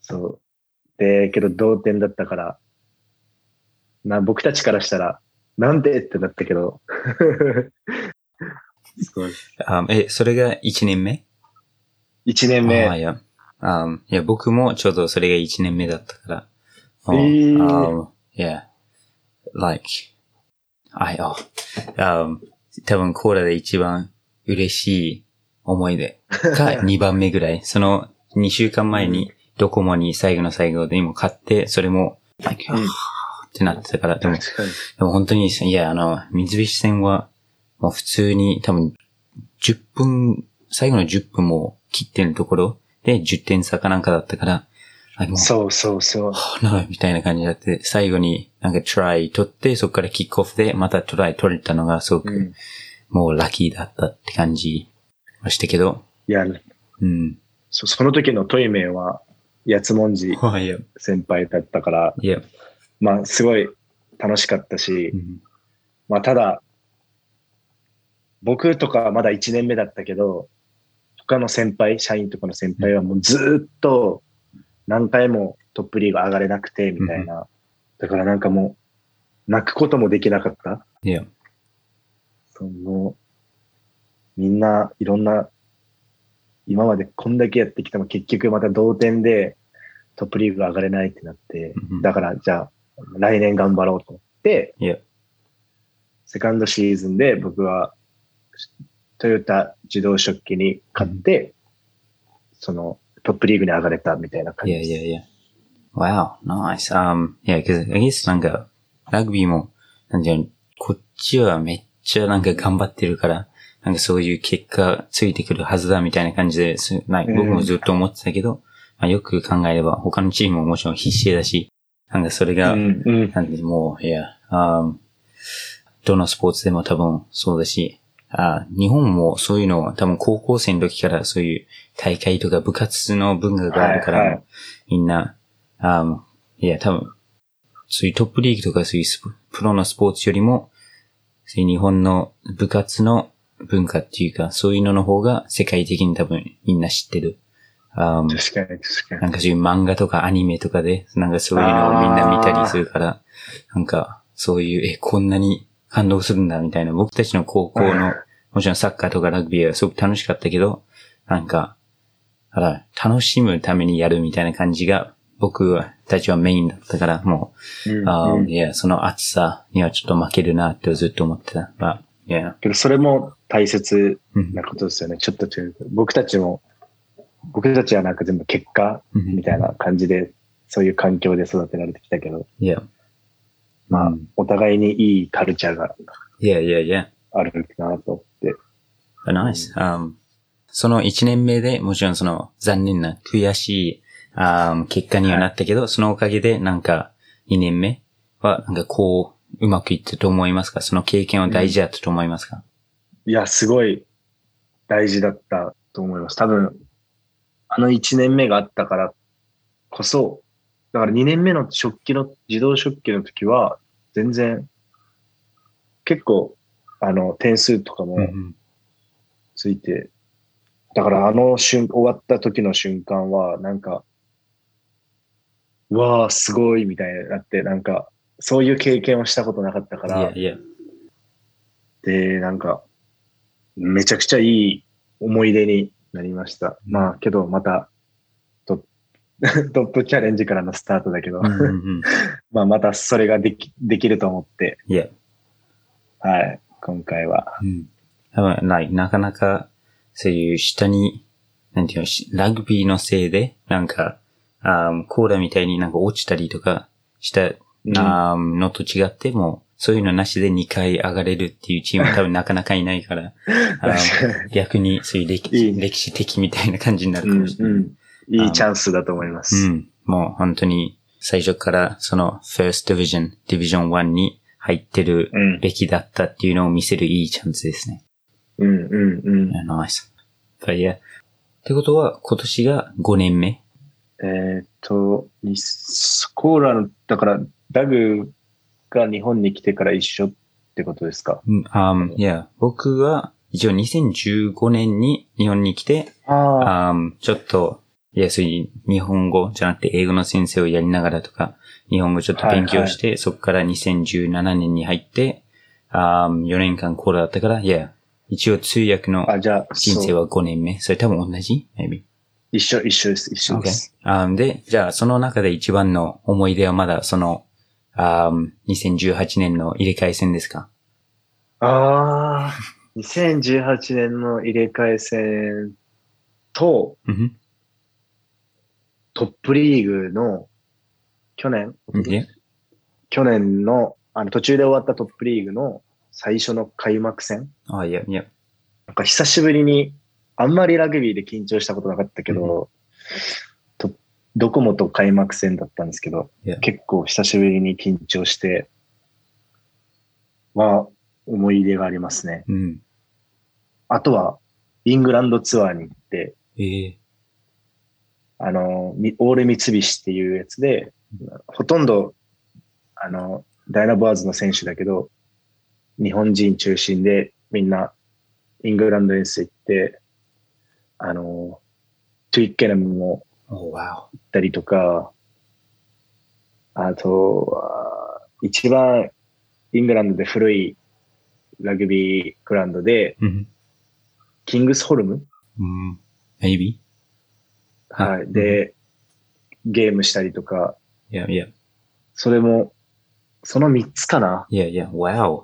そう。で、けど同点だったから、な、僕たちからしたら、なんでってなったけど、すごい。あえ、それが1年目？1年目、あいや。あいや、僕もちょうどそれが1年目だったから。えー um, yeah. Like, I, oh, um, 多分コーラで一番嬉しい思い出が 2番目ぐらい。その2週間前にドコモに最後の最後でも買って、それも、うんってなってたから、でも。でも本当に、いや、あの、三菱線は、もう普通に多分、10分、最後の10分も切ってるところで10点差かなんかだったから、そうそうそう。はぁなみたいな感じだって、最後になんかトライ取って、そこからキックオフでまたトライ取れたのがすごく、うん。もうラッキーだったって感じましたけど、いや、うん。そその時のトイメンは、八文字はいや、先輩だったから、いや、まあ、すごい楽しかったしう、ん。まあ、ただ、僕とかはまだ1年目だったけど、他の先輩、社員とかの先輩はもうずーっと何回もトップリーグ上がれなくて、みたいな。だからなんかもう、泣くこともできなかった。いや、その、みんないろんな、今までこんだけやってきても結局また同点でトップリーグ上がれないってなってうん、だからじゃあ来年頑張ろうと思って、セカンドシーズンで僕はトヨタ自動食器に買って、そのトップリーグに上がれたみたいな感じ Yeah, です。yeah, yeah. Wow, nice. Um, yeah, because I guess なんか、ラグビーも、なんていうの、こっちはめっちゃなんか頑張ってるから、なんかそういう結果ついてくるはずだみたいな感じで、すな僕もずっと思ってたけど、まあ、よく考えれば他のチームももちろん必死だし、なんかそれが、うんうんなんでもう、いや、um, どのスポーツでも多分そうだし、あ日本もそういうのは多分高校生の時からそういう大会とか部活の文化があるから、はいはいみんな、あいや、多分、そういうトップリーグとかそういうプロのスポーツよりも、そういう日本の部活の文化っていうか、そういうのの方が世界的に多分みんな知ってる。あ確かに確かに。なんかそういう漫画とかアニメとかで、なんかそういうのをみんな見たりするから、なんかそういう、え、こんなに感動するんだみたいな。僕たちの高校の、もちろんサッカーとかラグビーはすごく楽しかったけど、なんか、あら、楽しむためにやるみたいな感じが、僕たちはメインだったから、もうんう、んいや、その熱さにはちょっと負けるなってずっと思ってた。まあ、いや、けどそれも大切うんなことですよね。ちょっと違う。僕たちも、僕たちはなんか全部結果うんみたいな感じで、そういう環境で育てられてきたけど、いや、まあうん、お互いにいいカルチャーがいやいやいや。あるなと思って。But nice. Um, その1年目でもちろんその残念な悔しい、um, 結果にはなったけど、そのおかげでなんか2年目はなんかこううまくいったと思いますか？その経験は大事だったと思いますか、いや、すごい大事だったと思います。多分、あの1年目があったからこそ、だから2年目の食器の、自動食器の時は、全然、結構、あの、点数とかもうんついて、だからあの瞬、終わった時の瞬間は、なんか、うわあ、すごいみたいになって、なんか、そういう経験をしたことなかったから。で、なんか、めちゃくちゃいい思い出になりました。まあ、けど、また、ト トップチャレンジからのスタートだけど、うんうんうん まあ、またそれができ、できると思って、いや。はい、今回は。うん。多分ない、なかなか、そういう下に、なんていうのし、ラグビーのせいで、なんか、あーコーラみたいになんか落ちたりとかした、うんあーのと違っても、そういうのなしで2回上がれるっていうチーム 多分なかなかいないから、逆にそういう歴史的みたいな感じになるうん、かもしれない。うん。いいチャンスだと思います。うん。もう本当に最初からその First Division、Division 1に入ってるうんべきだったっていうのを見せるいいチャンスですね。うん、うん、うん。Yeah, nice. But yeah. ってことは、今年が5年目？えーっと、にコーラの、だから、ダグが日本に来てから一緒ってことですか？うん、um, yeah. 僕は、一応2015年に日本に来て、ああ、um, ちょっと、いや、そういう日本語じゃなくて英語の先生をやりながらとか、日本語ちょっと勉強して、そこから2017年に入って、um, 4年間コーラだったから、いや、一応通訳の人生は5年目。それ多分同じ ?maybe. 一緒、一緒です、一緒です。Um, で、じゃあその中で一番の思い出はまだその、um, 2018年の入れ替え戦ですか？ああ、2018年の入れ替え戦とうん。トップリーグの去年、去年のあの途中で終わったトップリーグの最初の開幕戦？あ、いや、いや。なんか久しぶりに、あんまりラグビーで緊張したことなかったけど、とドコモと開幕戦だったんですけど、結構久しぶりに緊張して、は、思い出がありますね。うん。あとは、イングランドツアーに行って、ええあの、みオール三菱っていうやつで、ほとんど、あの、ダイナボアーズの選手だけど、日本人中心でみんなイングランド遠征行って、あの、トゥイッケナムも行ったりとか、あとは、一番イングランドで古いラグビーグラウンドで、お。うん。キングスホルム？うん。maybe? はい。で、ゲームしたりとか、Yeah, yeah. それも、その3つかな。Yeah, yeah. Wow.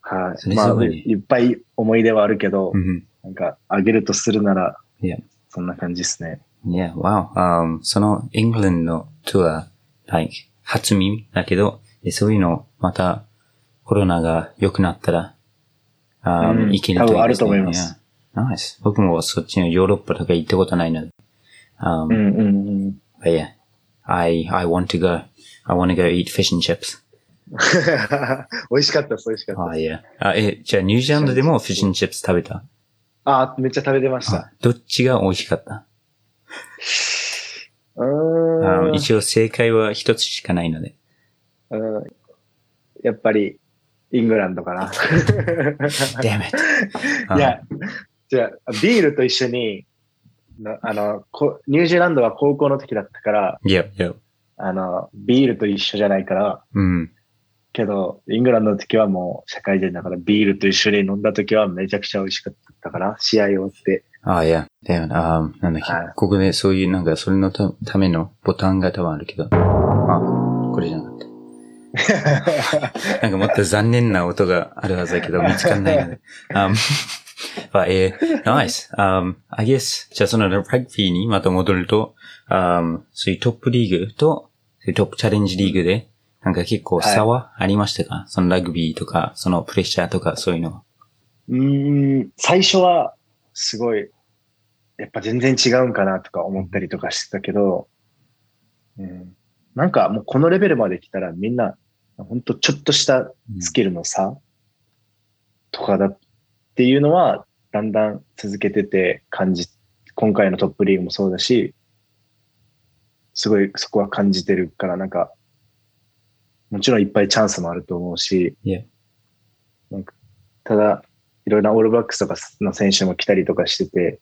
はい。まあ、いっぱい思い出はあるけど、うん。なんか、あげるとするなら、Yeah. そんな感じですね。Yeah, wow. Um, そのイングランドのツアー、like, 初耳だけど、えそういうの、またコロナが良くなったら、あうん行けるといいです、ね。多分あると思います。Yeah. Nice. 僕もそっちのヨーロッパとか行ったことないので。Um, うんうんうん。but yeah, I, I want to go. I want to go eat fish and chips. 美味しかったです、美味しかった。あ、いや。あ、え、じゃあニュージーランドでもフィッシュンチップス食べた？あ、めっちゃ食べてましたあ。どっちが美味しかった？うーん。あ一応正解は一つしかないので。うんやっぱり、イングランドかな。Damn it. いや、じゃあ、ビールと一緒に、なあの、こニュージーランドは高校の時だったから、Yep, yep. あの、ビールと一緒じゃないから、うん。けど、イングランドの時はもう社会人だからビールと一緒に飲んだ時はめちゃくちゃ美味しかったから、試合終わって。あ、いや。だよな。あなんだっけはい。ここでそういうなんかそれのたためのボタンが多分あるけど。あ、これじゃなかった。なんかもっと残念な音があるはずだけど見つかんないので。um, but, えー nice. Um, I guess, じゃあそのラグビーにまた戻ると、um, そういうトップリーグと、そういうトップチャレンジリーグで、なんか結構差はありましたか、そのラグビーとか、そのプレッシャーとかそういうのは。うーん、最初はすごい、やっぱ全然違うんかなとか思ったりとかしてたけど、うん、なんかもうこのレベルまで来たらみんな、本当ちょっとしたスキルの差とかだっていうのは、だんだん続けてて感じ、今回のトップリーグもそうだし、すごいそこは感じてるから、なんか、もちろんいっぱいチャンスもあると思うし.なんかただ、いろいろなオールバックスとかの選手も来たりとかしてて、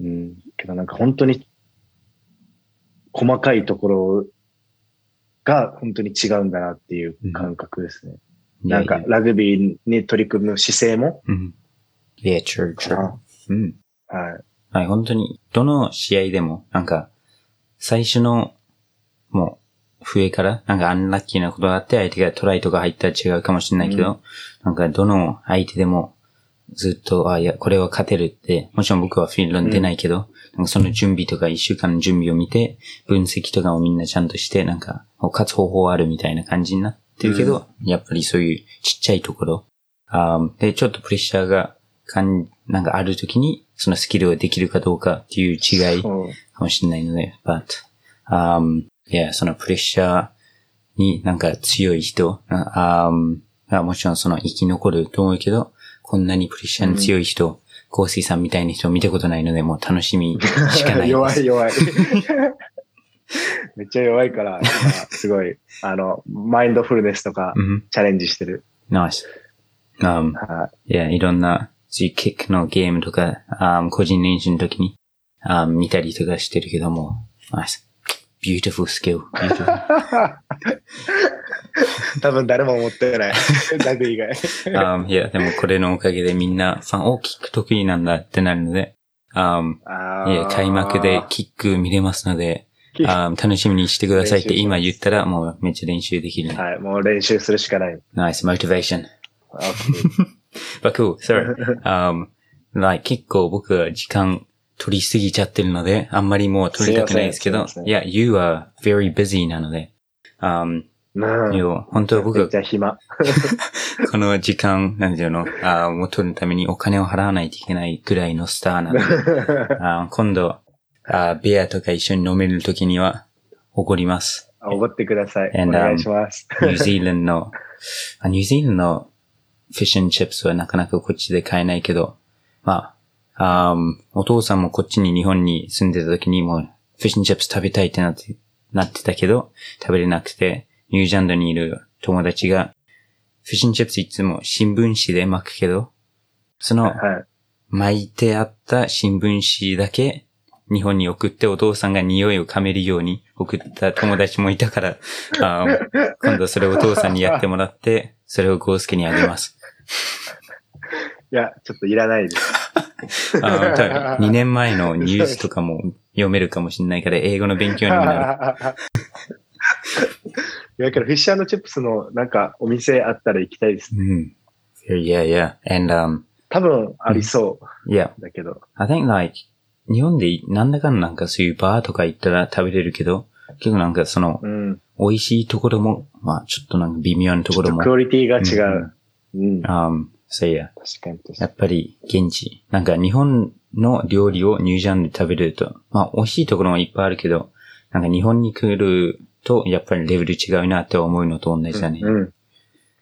うん、けどなんか本当に細かいところが本当に違うんだなっていう感覚ですね。なんかラグビーに取り組む姿勢も、うん。Yeah, true, true. うん。はい。はい、本当に、どの試合でも、なんか、最初の、もう、笛から、なんかアンラッキーなことがあって、相手がトライとか入ったら違うかもしれないけど、なんか、どの相手でも、ずっと、あ、いや、これは勝てるって、もちろん僕はフィールドに出ないけど、なんかその準備とか一週間の準備を見て、分析とかもみんなちゃんとして、なんか、勝つ方法あるみたいな感じになってるけど、やっぱりそういうちっちゃいところ、あーで、ちょっとプレッシャーが、かん、なんかあるときに、そのスキルができるかどうかっていう違いかもしれないので、but, um, yeah, そのプレッシャーになんか強い人、あ um, がもちろんその生き残ると思うけど、こんなにプレッシャーに強い人、コーシーさんみたいな人を見たことないので、もう楽しみしかないです。弱い弱い。めっちゃ弱いから、今すごい、あの、マインドフルネスとかうん。チャレンジしてる。nice. Um, はいや、いろんな、そういうキックのゲームとか、um, 個人練習の時に、um, 見たりとかしてるけども、nice. beautiful skill. Beautiful. 多分誰も思ってない。ラグ以外。um, いや、でもこれのおかげでみんなファン、お、キック得意なんだってなるので、um, あいや、開幕でキック見れますので、um, 楽しみにしてくださいって今言ったらもうめっちゃ練習できるね。はい、もう練習するしかない。nice motivation. But cool, sorry. Um, like 結構僕は時間取りすぎちゃってるので、あんまりもう取りたくないですけど、すいや、you are very busy なので、um, 本当は僕暇。この時間、なんていうの、あう取るためにお金を払わないといけないぐらいのスターなので、あー今度あー、ビアとか一緒に飲めるときには、怒ります。おごってください。お And, um, 願いします。ニュージーランドの、あニュージーランドのフィッシュンチップスはなかなかこっちで買えないけど、まあ、あーお父さんもこっちに日本に住んでた時にもうフィッシュンチップス食べたいってなって、なってたけど、食べれなくて、ニュージーランドにいる友達が、フィッシュンチップスいつも新聞紙で巻くけど、そのはい。巻いてあった新聞紙だけ日本に送ってお父さんが匂いを噛めるように送った友達もいたから、あー今度それをお父さんにやってもらって、それをゴースケにあげます。いや、ちょっといらないです。あー多分2年前のニュースとかも読めるかもしれないから英語の勉強にもなる。いや、けどフィッシュチップスのなんかお店あったら行きたいです。うん。Yeah, yeah. And, um, 多分ありそ yeah. う。だけど。I think like, 日本でなんだかんだなんかそういうバーとか行ったら食べれるけど、結構なんかその、うん。美味しいところも、まあちょっとなんか微妙なところもク。オリティが違う。うん。確 um, so yeah. かに確かやっぱり現地。なんか日本の料理をニュージーランドで食べれると、まあ美味しいところもいっぱいあるけど、なんか日本に来るとやっぱりレベル違うなって思うのと同じだね。に。うん。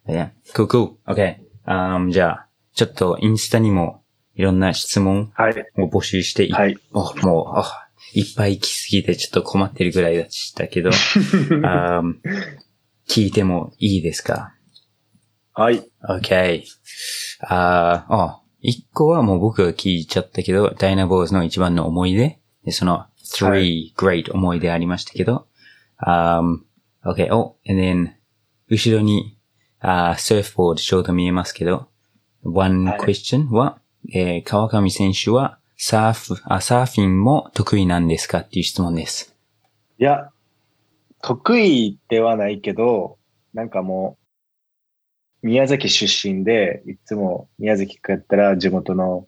Yeah. Cool, cool. Okay. Um, じゃあ、ちょっとインスタにもいろんな質問はい。を募集してい、はい。おもう、あいっぱい来すぎてちょっと困ってるぐらいでしたけど、um, 聞いてもいいですか？はい。?Okay. あーあ、一個はもう僕が聞いちゃったけど、ダイナボーズの一番の思い出。でそのは three great 思い出ありましたけど、um, okay. お、and then, 後ろに、あーサーフボードちょうど見えますけど、one はい question は、えー川上選手はサーフ、あ、サーフィンも得意なんですかっていう質問です。いや、得意ではないけど、なんかもう、宮崎出身で、いつも宮崎帰ったら地元の、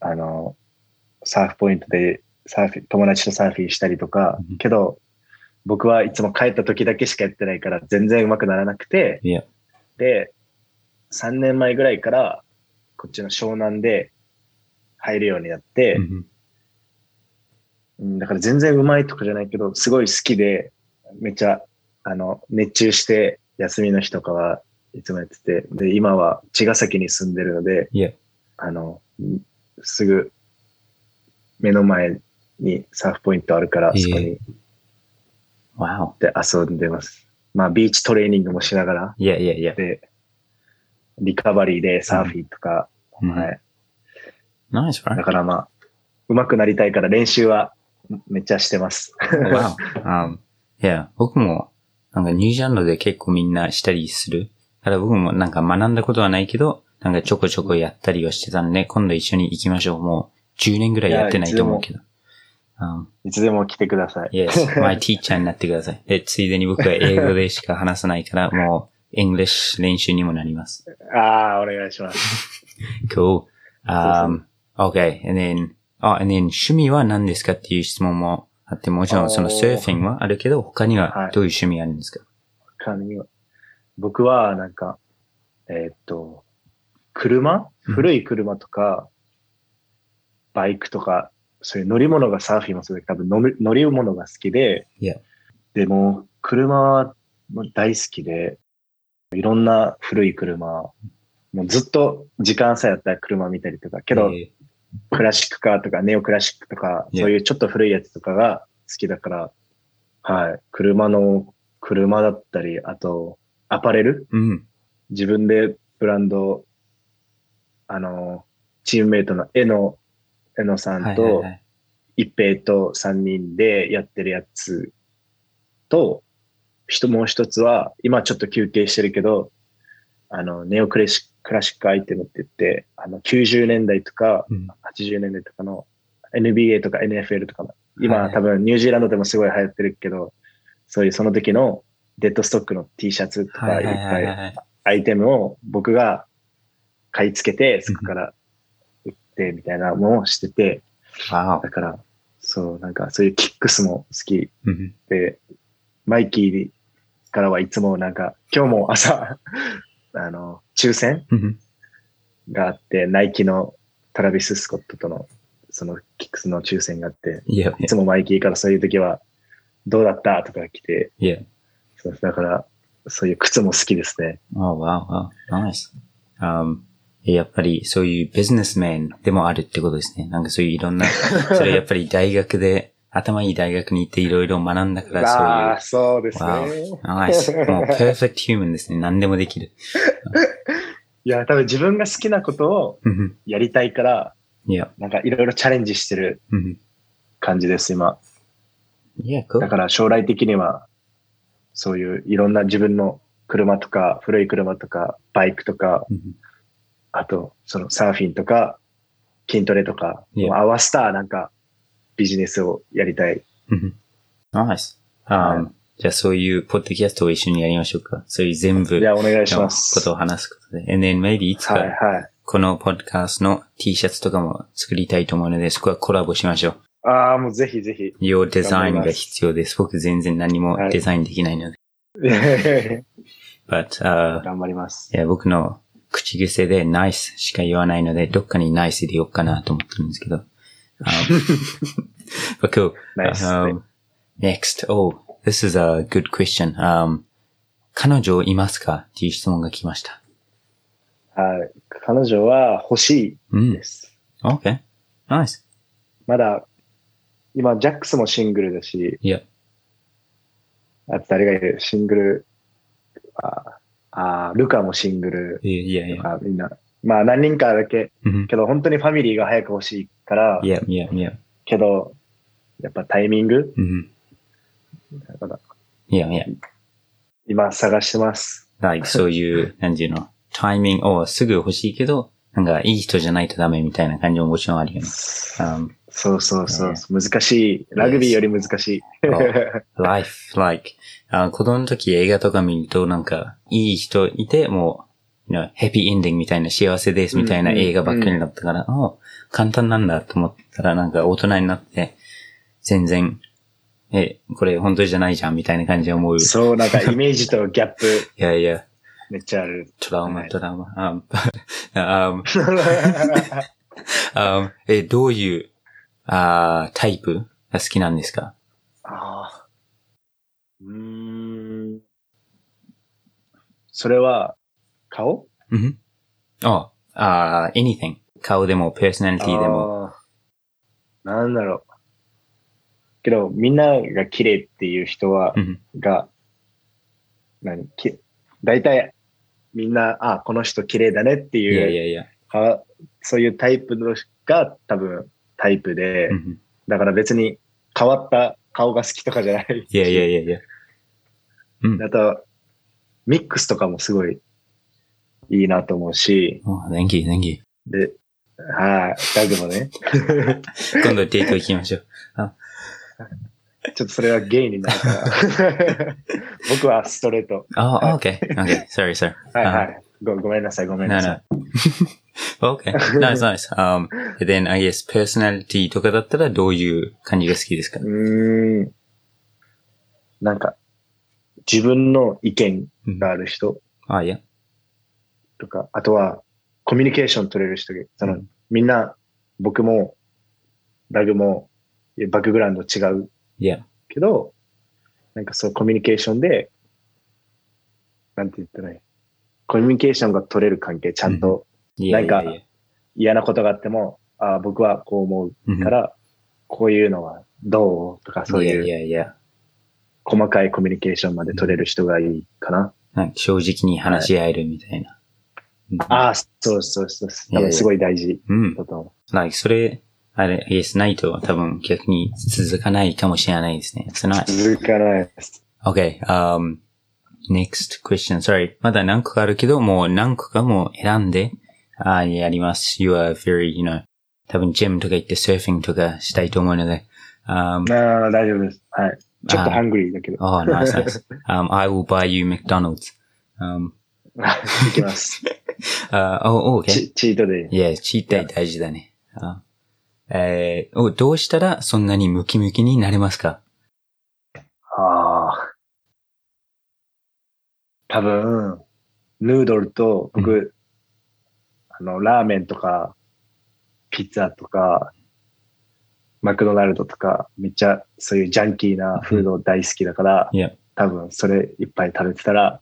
あの、サーフポイントでサーフィン、友達とサーフィンしたりとかうん、けど、僕はいつも帰った時だけしかやってないから全然上手くならなくて、で、3年前ぐらいから、こっちの湘南で入るようになって、うんうん、だから全然上手いとかじゃないけど、すごい好きで、めっちゃ、あの、熱中して、休みの日とかはいつもやってて、で、今は茅ヶ崎に住んでるので、あの、んすぐ目の前にサーフポイントあるから、ええそこに wow. で遊んでます。まあ、ビーチトレーニングもしながら、いやいやいや。で、リカバリーでサーフィンとか、うんはい。ナイス、だからまあ、上手くなりたいから練習はめっちゃしてます。wow. Um, いや、僕も、なんかニュージーランドで結構みんなしたりする？だから僕もなんか学んだことはないけど、なんかちょこちょこやったりはしてたんで、今度一緒に行きましょう。もう10年ぐらいやってないと思うけど。Um, いつでも来てください。yes, my teacher になってください。で、ついでに僕は英語でしか話さないから、もう、English 練習にもなります。ああ、お願いします。Cool. Um, okay. And then, あ、and then 趣味は何ですかっていう質問もあって、もちろんそのおーサーフィンはあるけど、他にははいどういう趣味あるんですか、他には僕は、なんか、えーっと、車？うん古い車とか、バイクとか、そういう乗り物がサーフィンもそうだけど、多分乗る乗り物が好きで、Yeah. でも、車はもう大好きで、いろんな古い車、もうずっと時間さえあったら車見たりとか、けど、えクラシックカーとかネオクラシックとか.そういうちょっと古いやつとかが好きだから、はい。車の、車だったり、あと、アパレル？ーうん。自分でブランド、あの、チームメイトのえの、えのさんとは、い。一平と三人でやってるやつと、人もう一つは、今ちょっと休憩してるけど、あの、ネオクラシッククラシックアイテムって言って、あの、90年代とか、うん。80年代とかの NBA とか NFL とかの、今、はい多分ニュージーランドでもすごい流行ってるけど、そういうその時のデッドストックの T シャツとかはいいっぱはい。い。アイテムを僕が買い付けて、そこから売ってみたいなのをしてて、わだから、そう、なんかそういうキックスも好きで、マイキーからはいつもなんか、今日も朝、あの、抽選うんがあって、ナイキのトラビス・スコットとの、そのキックスの抽選があって、いや、いつもマイキーからそういう時は、どうだったとか来て、いや。そうだから、そういう靴も好きですね。Oh, wow, wow. Nice. Um, やっぱりそういうビジネスメンでもあるってことですね。なんかそういういろんな、それやっぱり大学で、頭いい大学に行っていろいろ学んだからそういう。ああ、そうですね。ナイス。もう、パーフェクトヒューマンですね。何でもできる。いや、多分自分が好きなことをうんやりたいから、いや。なんかいろいろチャレンジしてるうん感じです、今。いや.だから将来的には、そういういろんな自分の車とか、古い車とか、バイクとか、うんあと、そのサーフィンとか、筋トレとか.合わせたなんかビジネスをやりたい。うんナイス。は Um, じゃあそういうポッドキャストを一緒にやりましょうか。そういう全部いや、お願いしのこます。とを話すことで。And then maybe いつはい、かはい。このポッドキャストの T シャツとかも作りたいと思うので、そこはコラボしましょう。ああ、もうぜひぜひ。Your デザインが必要です。僕全然何もデザインできないので。But, uh, 頑張ります。いや、僕の口癖でナイスしか言わないので、どっかにナイスで言おうかなと思ってるんですけど。Um, but cool. Nice. Um, next. Oh, this is a good question. Um, 彼女いますか？っていう質問が来ました。はい。彼女は欲しうんいで。す。Okay. Nice. まだ、今、ジャックスもシングルだし、いや。あと誰がいる？シングル、ああルカもシングルいやいやいや。みんな。まあ何人かだけ、うんけど本当にファミリーが早く欲しいからい、やいやいや。けど、やっぱタイミング？うん。だからいやいや。今探してます。like そういう、なんていうの、タイミングをすぐ欲しいけど、なんかいい人じゃないとダメみたいな感じももちろんあるよね。Um, そうそうそう。難しい。ラグビーより難しい。life, like, あ子供の時映画とか見るとなんか、いい人いて、もう、ヘピーエンディングみたいな幸せですみたいなうんうん映画ばっかりだったから、あ簡単なんだと思ったらなんか大人になって、全然、え、これ本当じゃないじゃんみたいな感じで思う。いそう、なんかイメージとギャップ やいや、めっちゃある。トラウマ、はいトラウマ。Um, um, um, え、どういう、あータイプが好きなんですか？ああ。うーん。それは、顔？うん。あ、あ、anything。顔でも、パーソナリティでも。なんだろう。けど、みんなが綺麗っていう人は、うん。が、何？き大体、みんな、あ、この人綺麗だねっていいう、やいやいや。かそういうタイプのが多分タイプで、うんだから別に変わった顔が好きとかじゃない。いやいやいやいや。うん。あと、ミックスとかもすごいいいなと思うし、Oh, thank you, thank you. で、はい、ダグもね、今度デート行きましょう。ちょっとそれはゲイになるから。僕はストレート。あ、oh, okay, okay. Sorry, sorry. はいはい。ごごめんなさい、ごめん No, なさい no.。okay. Nice, nice. Um, then I guess personality とかだったらどういう感じが好きですか？うーん。なんか、自分の意見がある人あ、いや。とか、あとは、コミュニケーション取れる人が、その、うんみんな、僕も、ダグも、バックグラウンド違ういや。けど、なんかそうコミュニケーションで、なんて言ったらいい？コミュニケーションが取れる関係、ちゃんといやいやいやなん嫌なことがあっても、あ僕はこう思うから、こういうのはどう？とかそういういやいや。細かいコミュニケーションまで取れる人がいいかな。なんか正直に話し合えるみたいな。うんああ、そうそうそう。多分すごい大事うん。だと思 like それ、あれ、イエスないと多分逆に続かないかもしれないですね。う。nice. 続かないです。Okay, um, next question. Sorry. まだ何個かあるけど、もう何個かも選んで、あーやります。You are very, you know, 多分ジムとか行ってサーフィンとかしたいと思うので。Um, ああ、大丈夫です。はい。ちょっとハングリーだけど。oh, nice, nice. Um, I will buy you McDonald's. Um, いきます。uh, oh, oh, okay. チチートで。いや、チータイ大事だね。あえーおどうしたらそんなにムキムキになれますか？ああ。多分、ヌードルと、僕、あの、ラーメンとか、ピッツァとか、マクドナルドとか、めっちゃそういうジャンキーなフード大好きだから、いや、多分それいっぱい食べてたら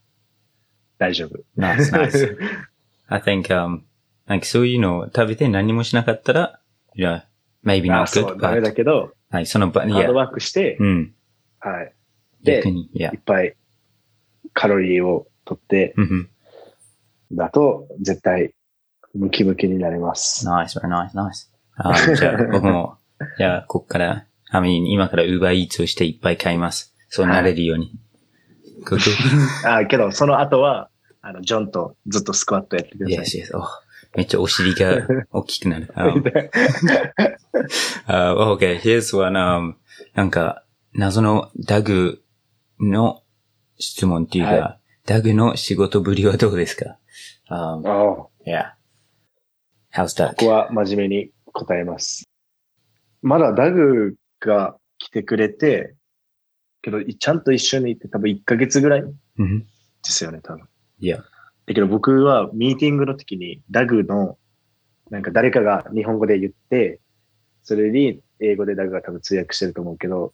大丈夫。ナイスナイス。I think, um, なんかそういうのを食べて何もしなかったら、いや、maybe あ not そ good, う、ダメ but, だけど、はい、その場、ード、ワークして、うん、はい。で逆に、いやいっ、ぱいカロリーを取って、だと、絶対、ムキムキになります。nice, very nice, nice. あじゃあ、僕も、じゃあ、こっから、I mean, 今から Uber Eats をしていっぱい買います。そうなれるように。Cool, cool. あけど、その後は、あの、ジョンとずっとスクワットやってくださ yes, い。yes. Oh, めっちゃお尻が 大きくなる。Um, uh, okay, here's one, um, なんか、謎のダグの質問っていうか、はダグの仕事ぶりはどうですか？Um, ああ Yeah. How's that? ここは真面目に答えます。まだダグが来てくれて、けど、ちゃんと一緒に行って多分1ヶ月ぐらいでうんすよね、多分。いや。だけど僕はミーティングの時にダグの、なんか誰かが日本語で言って、それに英語でダグが多分通訳してると思うけど、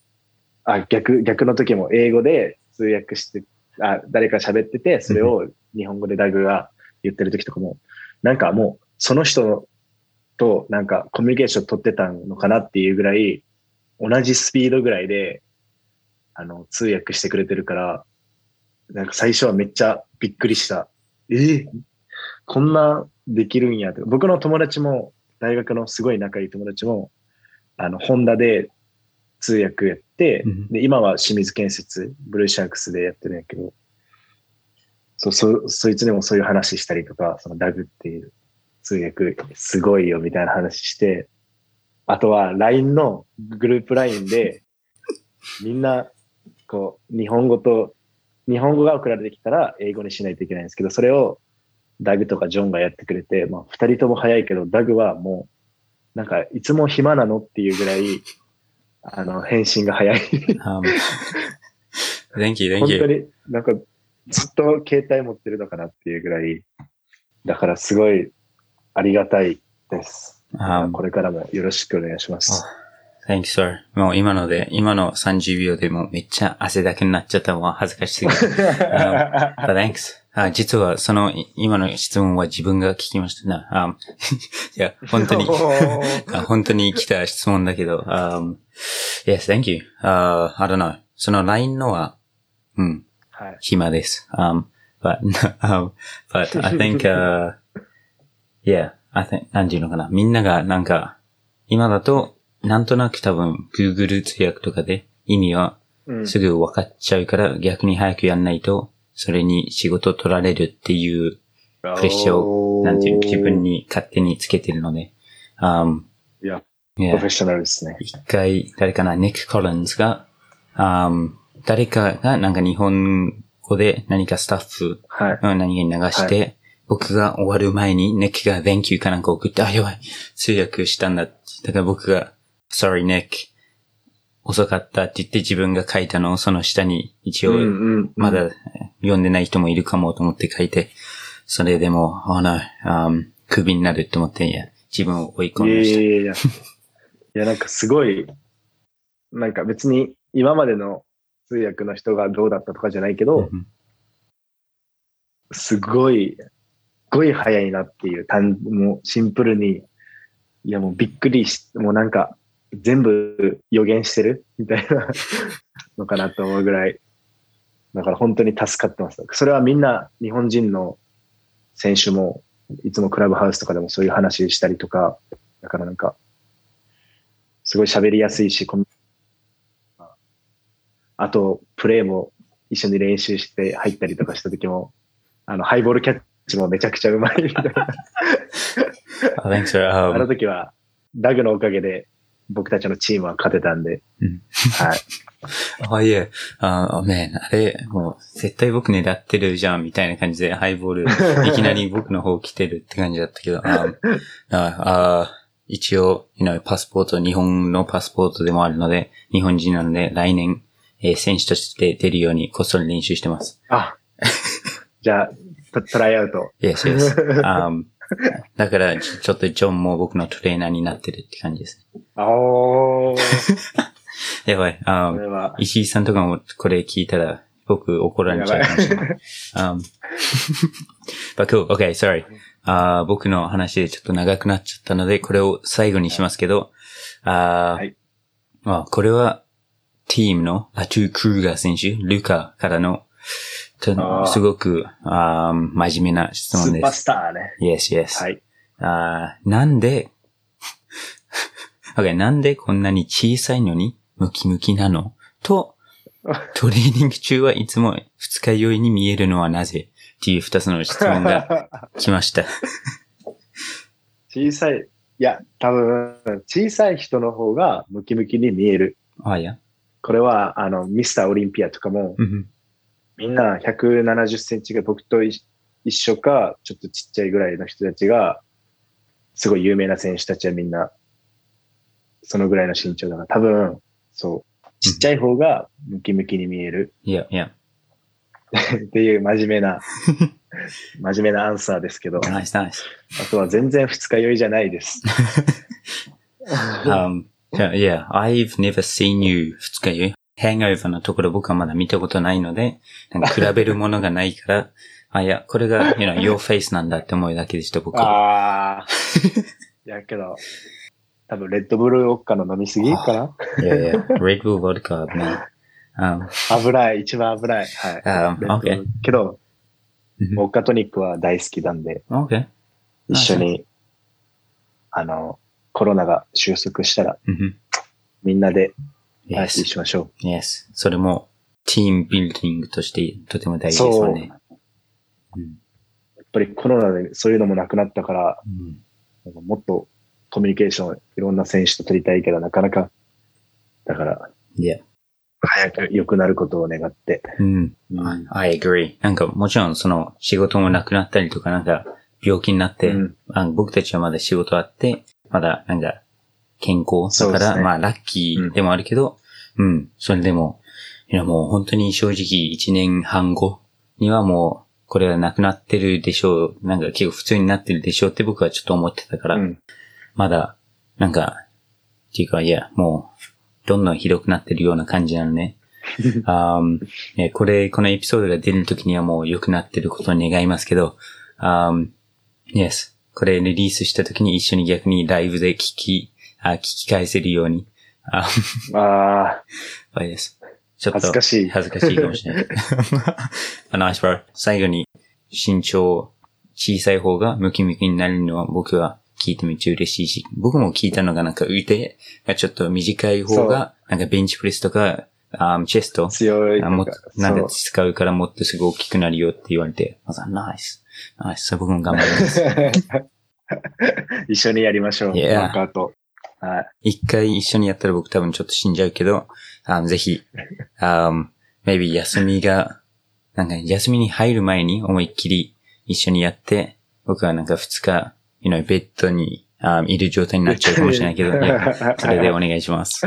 あ、逆、逆の時も英語で通訳して、あ、誰か喋ってて、それを日本語でダグが言ってる時とかも、なんかもうその人となんかコミュニケーション取ってたのかなっていうぐらい、同じスピードぐらいで、あの、通訳してくれてるから、なんか最初はめっちゃびっくりした。え？ーこんなできるんやって。僕の友達も、大学のすごい仲いい友達も、あの、ホンダで通訳やって、うんで、今は清水建設、ブルーシャークスでやってるんやけど、そう、そ、そいつにもそういう話したりとか、そのダグっていう通訳、すごいよみたいな話して、あとは LINE のグループ LINE で、みんな、こう、日本語と、日本語が送られてきたら英語にしないといけないんですけど、それをダグとかジョンがやってくれて、まあ、二人とも早いけど、ダグはもう、なんか、いつも暇なのっていうぐらい、あの、返信が早い。Um, thank you, 本 thank 当 you. になんかずっと携帯持ってるのかなっていうぐらい、だからすごいありがたいです。Um, これからもよろしくお願いします。Thank you, sir. もう今ので、今の30秒でもうめっちゃ汗だくになっちゃったもう恥ずかしすぎて。But thanks. あ実はそのい今の質問は自分が聞きましたな。あ いや、本当に あ本当に来た質問だけど。Um, yes, thank you. Uh, I don't know. その LINE のは、うん、はい。暇です。Um, but, um, but I think, uh, yeah, I think, なんていうのかな。みんながなんか、今だと、なんとなく多分、Google 通訳とかで意味はうんすぐ分かっちゃうから、逆に早くやんないと、それに仕事取られるっていうプレッシャーを、なんていう、自分。に勝手につけてるので、um, いや、yeah プロフェッショナルですね。一回、誰かな、ニック・コリンズが、um, 誰かがなんか日本語で何かスタッフはい。の何かに流して、僕が終わる前にニックが Thank you かなんか送って、あ、やばい、通訳したんだ。だから僕が Sorry Nick 遅かったって言って自分が書いたのをその下に一応、んまだ読んでない人もいるかもと思って書いて、それでも、oh no, um, クビになると思って、いや、自分を追い込いやみました。いやいやいや。いや、なんかすごい、なんか別に今までの通訳の人がどうだったとかじゃないけど、うんすごい、すごい早いなっていう単、もうシンプルに、いやもうびっくりし、もうなんか全部予言してる？みたいなのかなと思うぐらい。だから本当に助かってます。それはみんな日本人の選手もいつもクラブハウスとかでもそういう話したりとか、だからなんか、すごい喋りやすいし、あと、プレーも一緒に練習して入ったりとかした時も、あの、ハイボールキャッチもめちゃくちゃうまいみたいな。Oh. あの Um, 時は、ダグのおかげで僕たちのチームは勝てたんで、うんはい。oh yeah. Uh, oh man, あれ、もう、絶対僕狙ってるじゃん、みたいな感じで、ハイボール、いきなり僕の方来てるって感じだったけど、um, ああ一応、you know, パスポート、日本のパスポートでもあるので、日本人なので、来年、えー選手として出るようにこっそり練習してます。あ、じゃあ、トトライアウト。Yes, yes. Um, だから、ちちょっとジョンも僕のトレーナーになってるって感じです。おー。やばい。こ Um, れは、石井さんとかもこれ聞いたら、僕怒られちゃうかもしれない。um, but cool. Okay, sorry. あー僕の話でちょっと長くなっちゃったので、これを最後にしますけど、あーはいまあ、これは、チームのアトゥー・クルーガー選手、ルカからの、とすごくあー真面目な質スーパー問です。スターね。Yes, yes. はい。あーなんで、okay, なんでこんなに小さいのにムキムキなの？と、トレーニング中はいつも二日酔いに見えるのはなぜ？っていう二つの質問が来ました。小さい、いや、多分、小さい人の方がムキムキに見える。あ、いや。これは、あの、ミスターオリンピアとかも、うんみんな170センチが僕と一一緒か、ちょっとちっちゃいぐらいの人たちが、すごい有名な選手たちはみんな、そのぐらいの身長だから、多分、そう、ちっちゃい方がムキムキに見えるいや、いや。っていう真面目な、真面目なアンサーですけど、ナイスナイス。あとは全然二日酔いじゃないです。um, yeah, I've never seen you 二日酔い。Hangover のところ僕はまだ見たことないので、なんか比べるものがないから、あ、いや、これが、you know, your face なんだって思うだけでした、僕は。ああ。いやけど、多分レッドブルウォッカの飲みすぎかいやいや、Red Bull Vodka ね。Um, な危ない、一番危ない。はい。あレッドブル OK けど、うんウォッカトニックは大好きなんで、okay. 一緒に、あの、コロナが収束したら、うんみんなでパーティー Yes, しましょ yes. それも、チームビルディングとしてとても大事ですよね。うんう。やっぱりコロナでそういうのもなくなったから、うんもっとコミュニケーションいろんな選手と取りたいけど、なかなか、だから、いや、早く良くなることを願って。うん。うん I agree. なんかもちろんその仕事もなくなったりとかなんか病気になって、うんあの僕たちはまだ仕事あって、まだなんか健康だから、ねまあラッキーでもあるけど、うん、それでも、いやもう本当に正直1年半後にはもうこれはなくなってるでしょう。なんか結構普通になってるでしょうって僕はちょっと思ってたから、うんまだ、なんか、っていうか、いや、もう、どんどんひどくなってるような感じなのね。あーえーこれ、このエピソードが出るときにはもう良くなってることを願いますけど、あー yes. これリリースしたときに一緒に逆にライブで聞き、あ聞き返せるように、あああ、あれです。ちょっと恥ずかしい恥ずかしいかもしれない。あナイスバー。最後に、身長小さい方がムキムキになるのは僕は聞いてめっちゃ嬉しいし、僕も聞いたのがなんか腕がちょっと短い方が、なんかベンチプレスとか、あチェスト、強いあもなんか使うからもっとすぐ大きくなるよって言われて、あナイス。ナイス。僕も頑張ります。一緒にやりましょう。ワークアウト。はい。一回一緒にやったら僕多分ちょっと死んじゃうけど、あぜひ、あ maybe 休みが、なんか休みに入る前に思いっきり一緒にやって、僕はなんか二日、you know, ベッドにあいる状態になっちゃうかもしれないけど、い やそれでお願いします。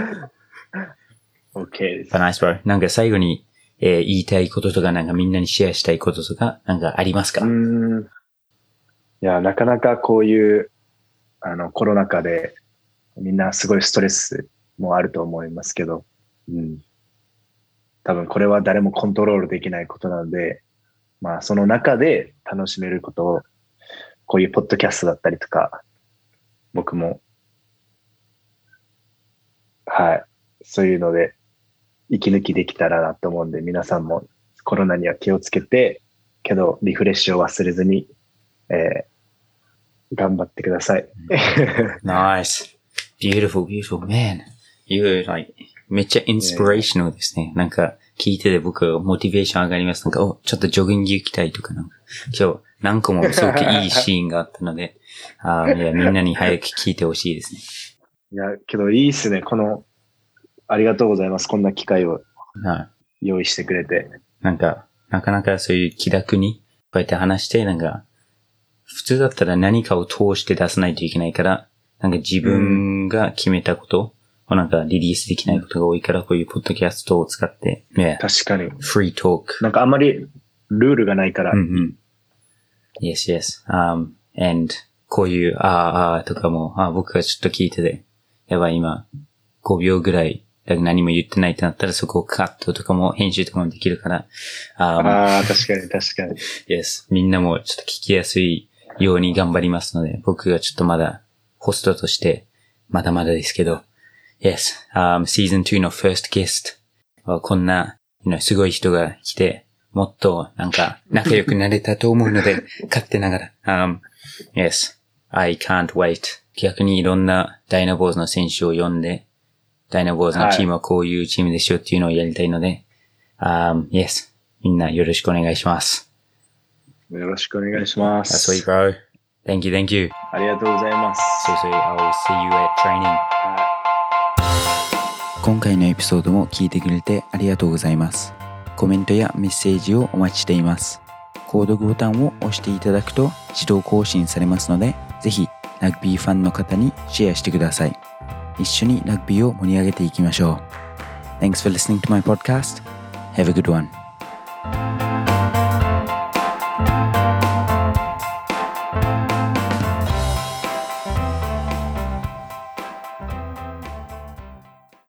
OK です。But nice bro. なんか最後に、えー言いたいこととかなんかみんなにシェアしたいこととかなんかありますか、うーん。いや、なかなかこういう、あの、コロナ禍で、みんなすごいストレスもあると思いますけど、うん。多分これは誰もコントロールできないことなので、まあその中で楽しめることを、こういうポッドキャストだったりとか、僕も、はい、そういうので息抜きできたらなと思うんで、皆さんもコロナには気をつけて、けどリフレッシュを忘れずに、えー頑張ってください。Nice. Beautiful, beautiful. Man, you like, めっちゃインスピレーショナルですね。なんか、聞いてて僕はモチベーション上がります。なんか、お、ちょっとジョギング行きたいとかなんか、今日何個もすごくいいシーンがあったので、あーいや、みんなに早く聞いてほしいですね。いや、けどいいっすね。この、ありがとうございます。こんな機会をはい。用意してくれて。なんか、なかなかそういう気楽に、こうやって話して、なんか、普通だったら何かを通して出さないといけないから、なんか自分が決めたことをなんかリリースできないことが多いから、こういうポッドキャストを使って、ね、確かに。フリートーク。なんかあんまりルールがないから。うんうん。Yes, yes. Um, and こういう、ああ、ああとかも、あ僕がちょっと聞いてて、やばい今、5秒ぐらい、何も言ってないってなったらそこをカットとかも編集とかもできるから、あああ、確かに確かに。Yes. みんなもちょっと聞きやすいように頑張りますので、僕がちょっとまだホストとして、まだまだですけど、Yes, um, season 2の first guest はこんな、you know, すごい人が来て、もっとなんか仲良くなれたと思うので、勝手ながら。Um, yes, I can't wait. 逆にいろんなダイナボーズの選手を呼んで、ダイナボーズのチームはこういうチームでしょっていうのをやりたいので、um, yes, みんなよろしくお願いします。よろしくお願いしま That's す。sweet, bro. Thank you, thank you. ありがとうございます。So, so I'll see you at training. は今回のエピソードも聞いてくれてありがとうございます。コメントやメッセージをお待ちしています。購読ボタンを押していただくと自動更新されますので、ぜひラグビーファンの方にシェアしてください。一緒にラグビーを盛り上げていきましょう。Thanks for listening to my podcast. Have a good one.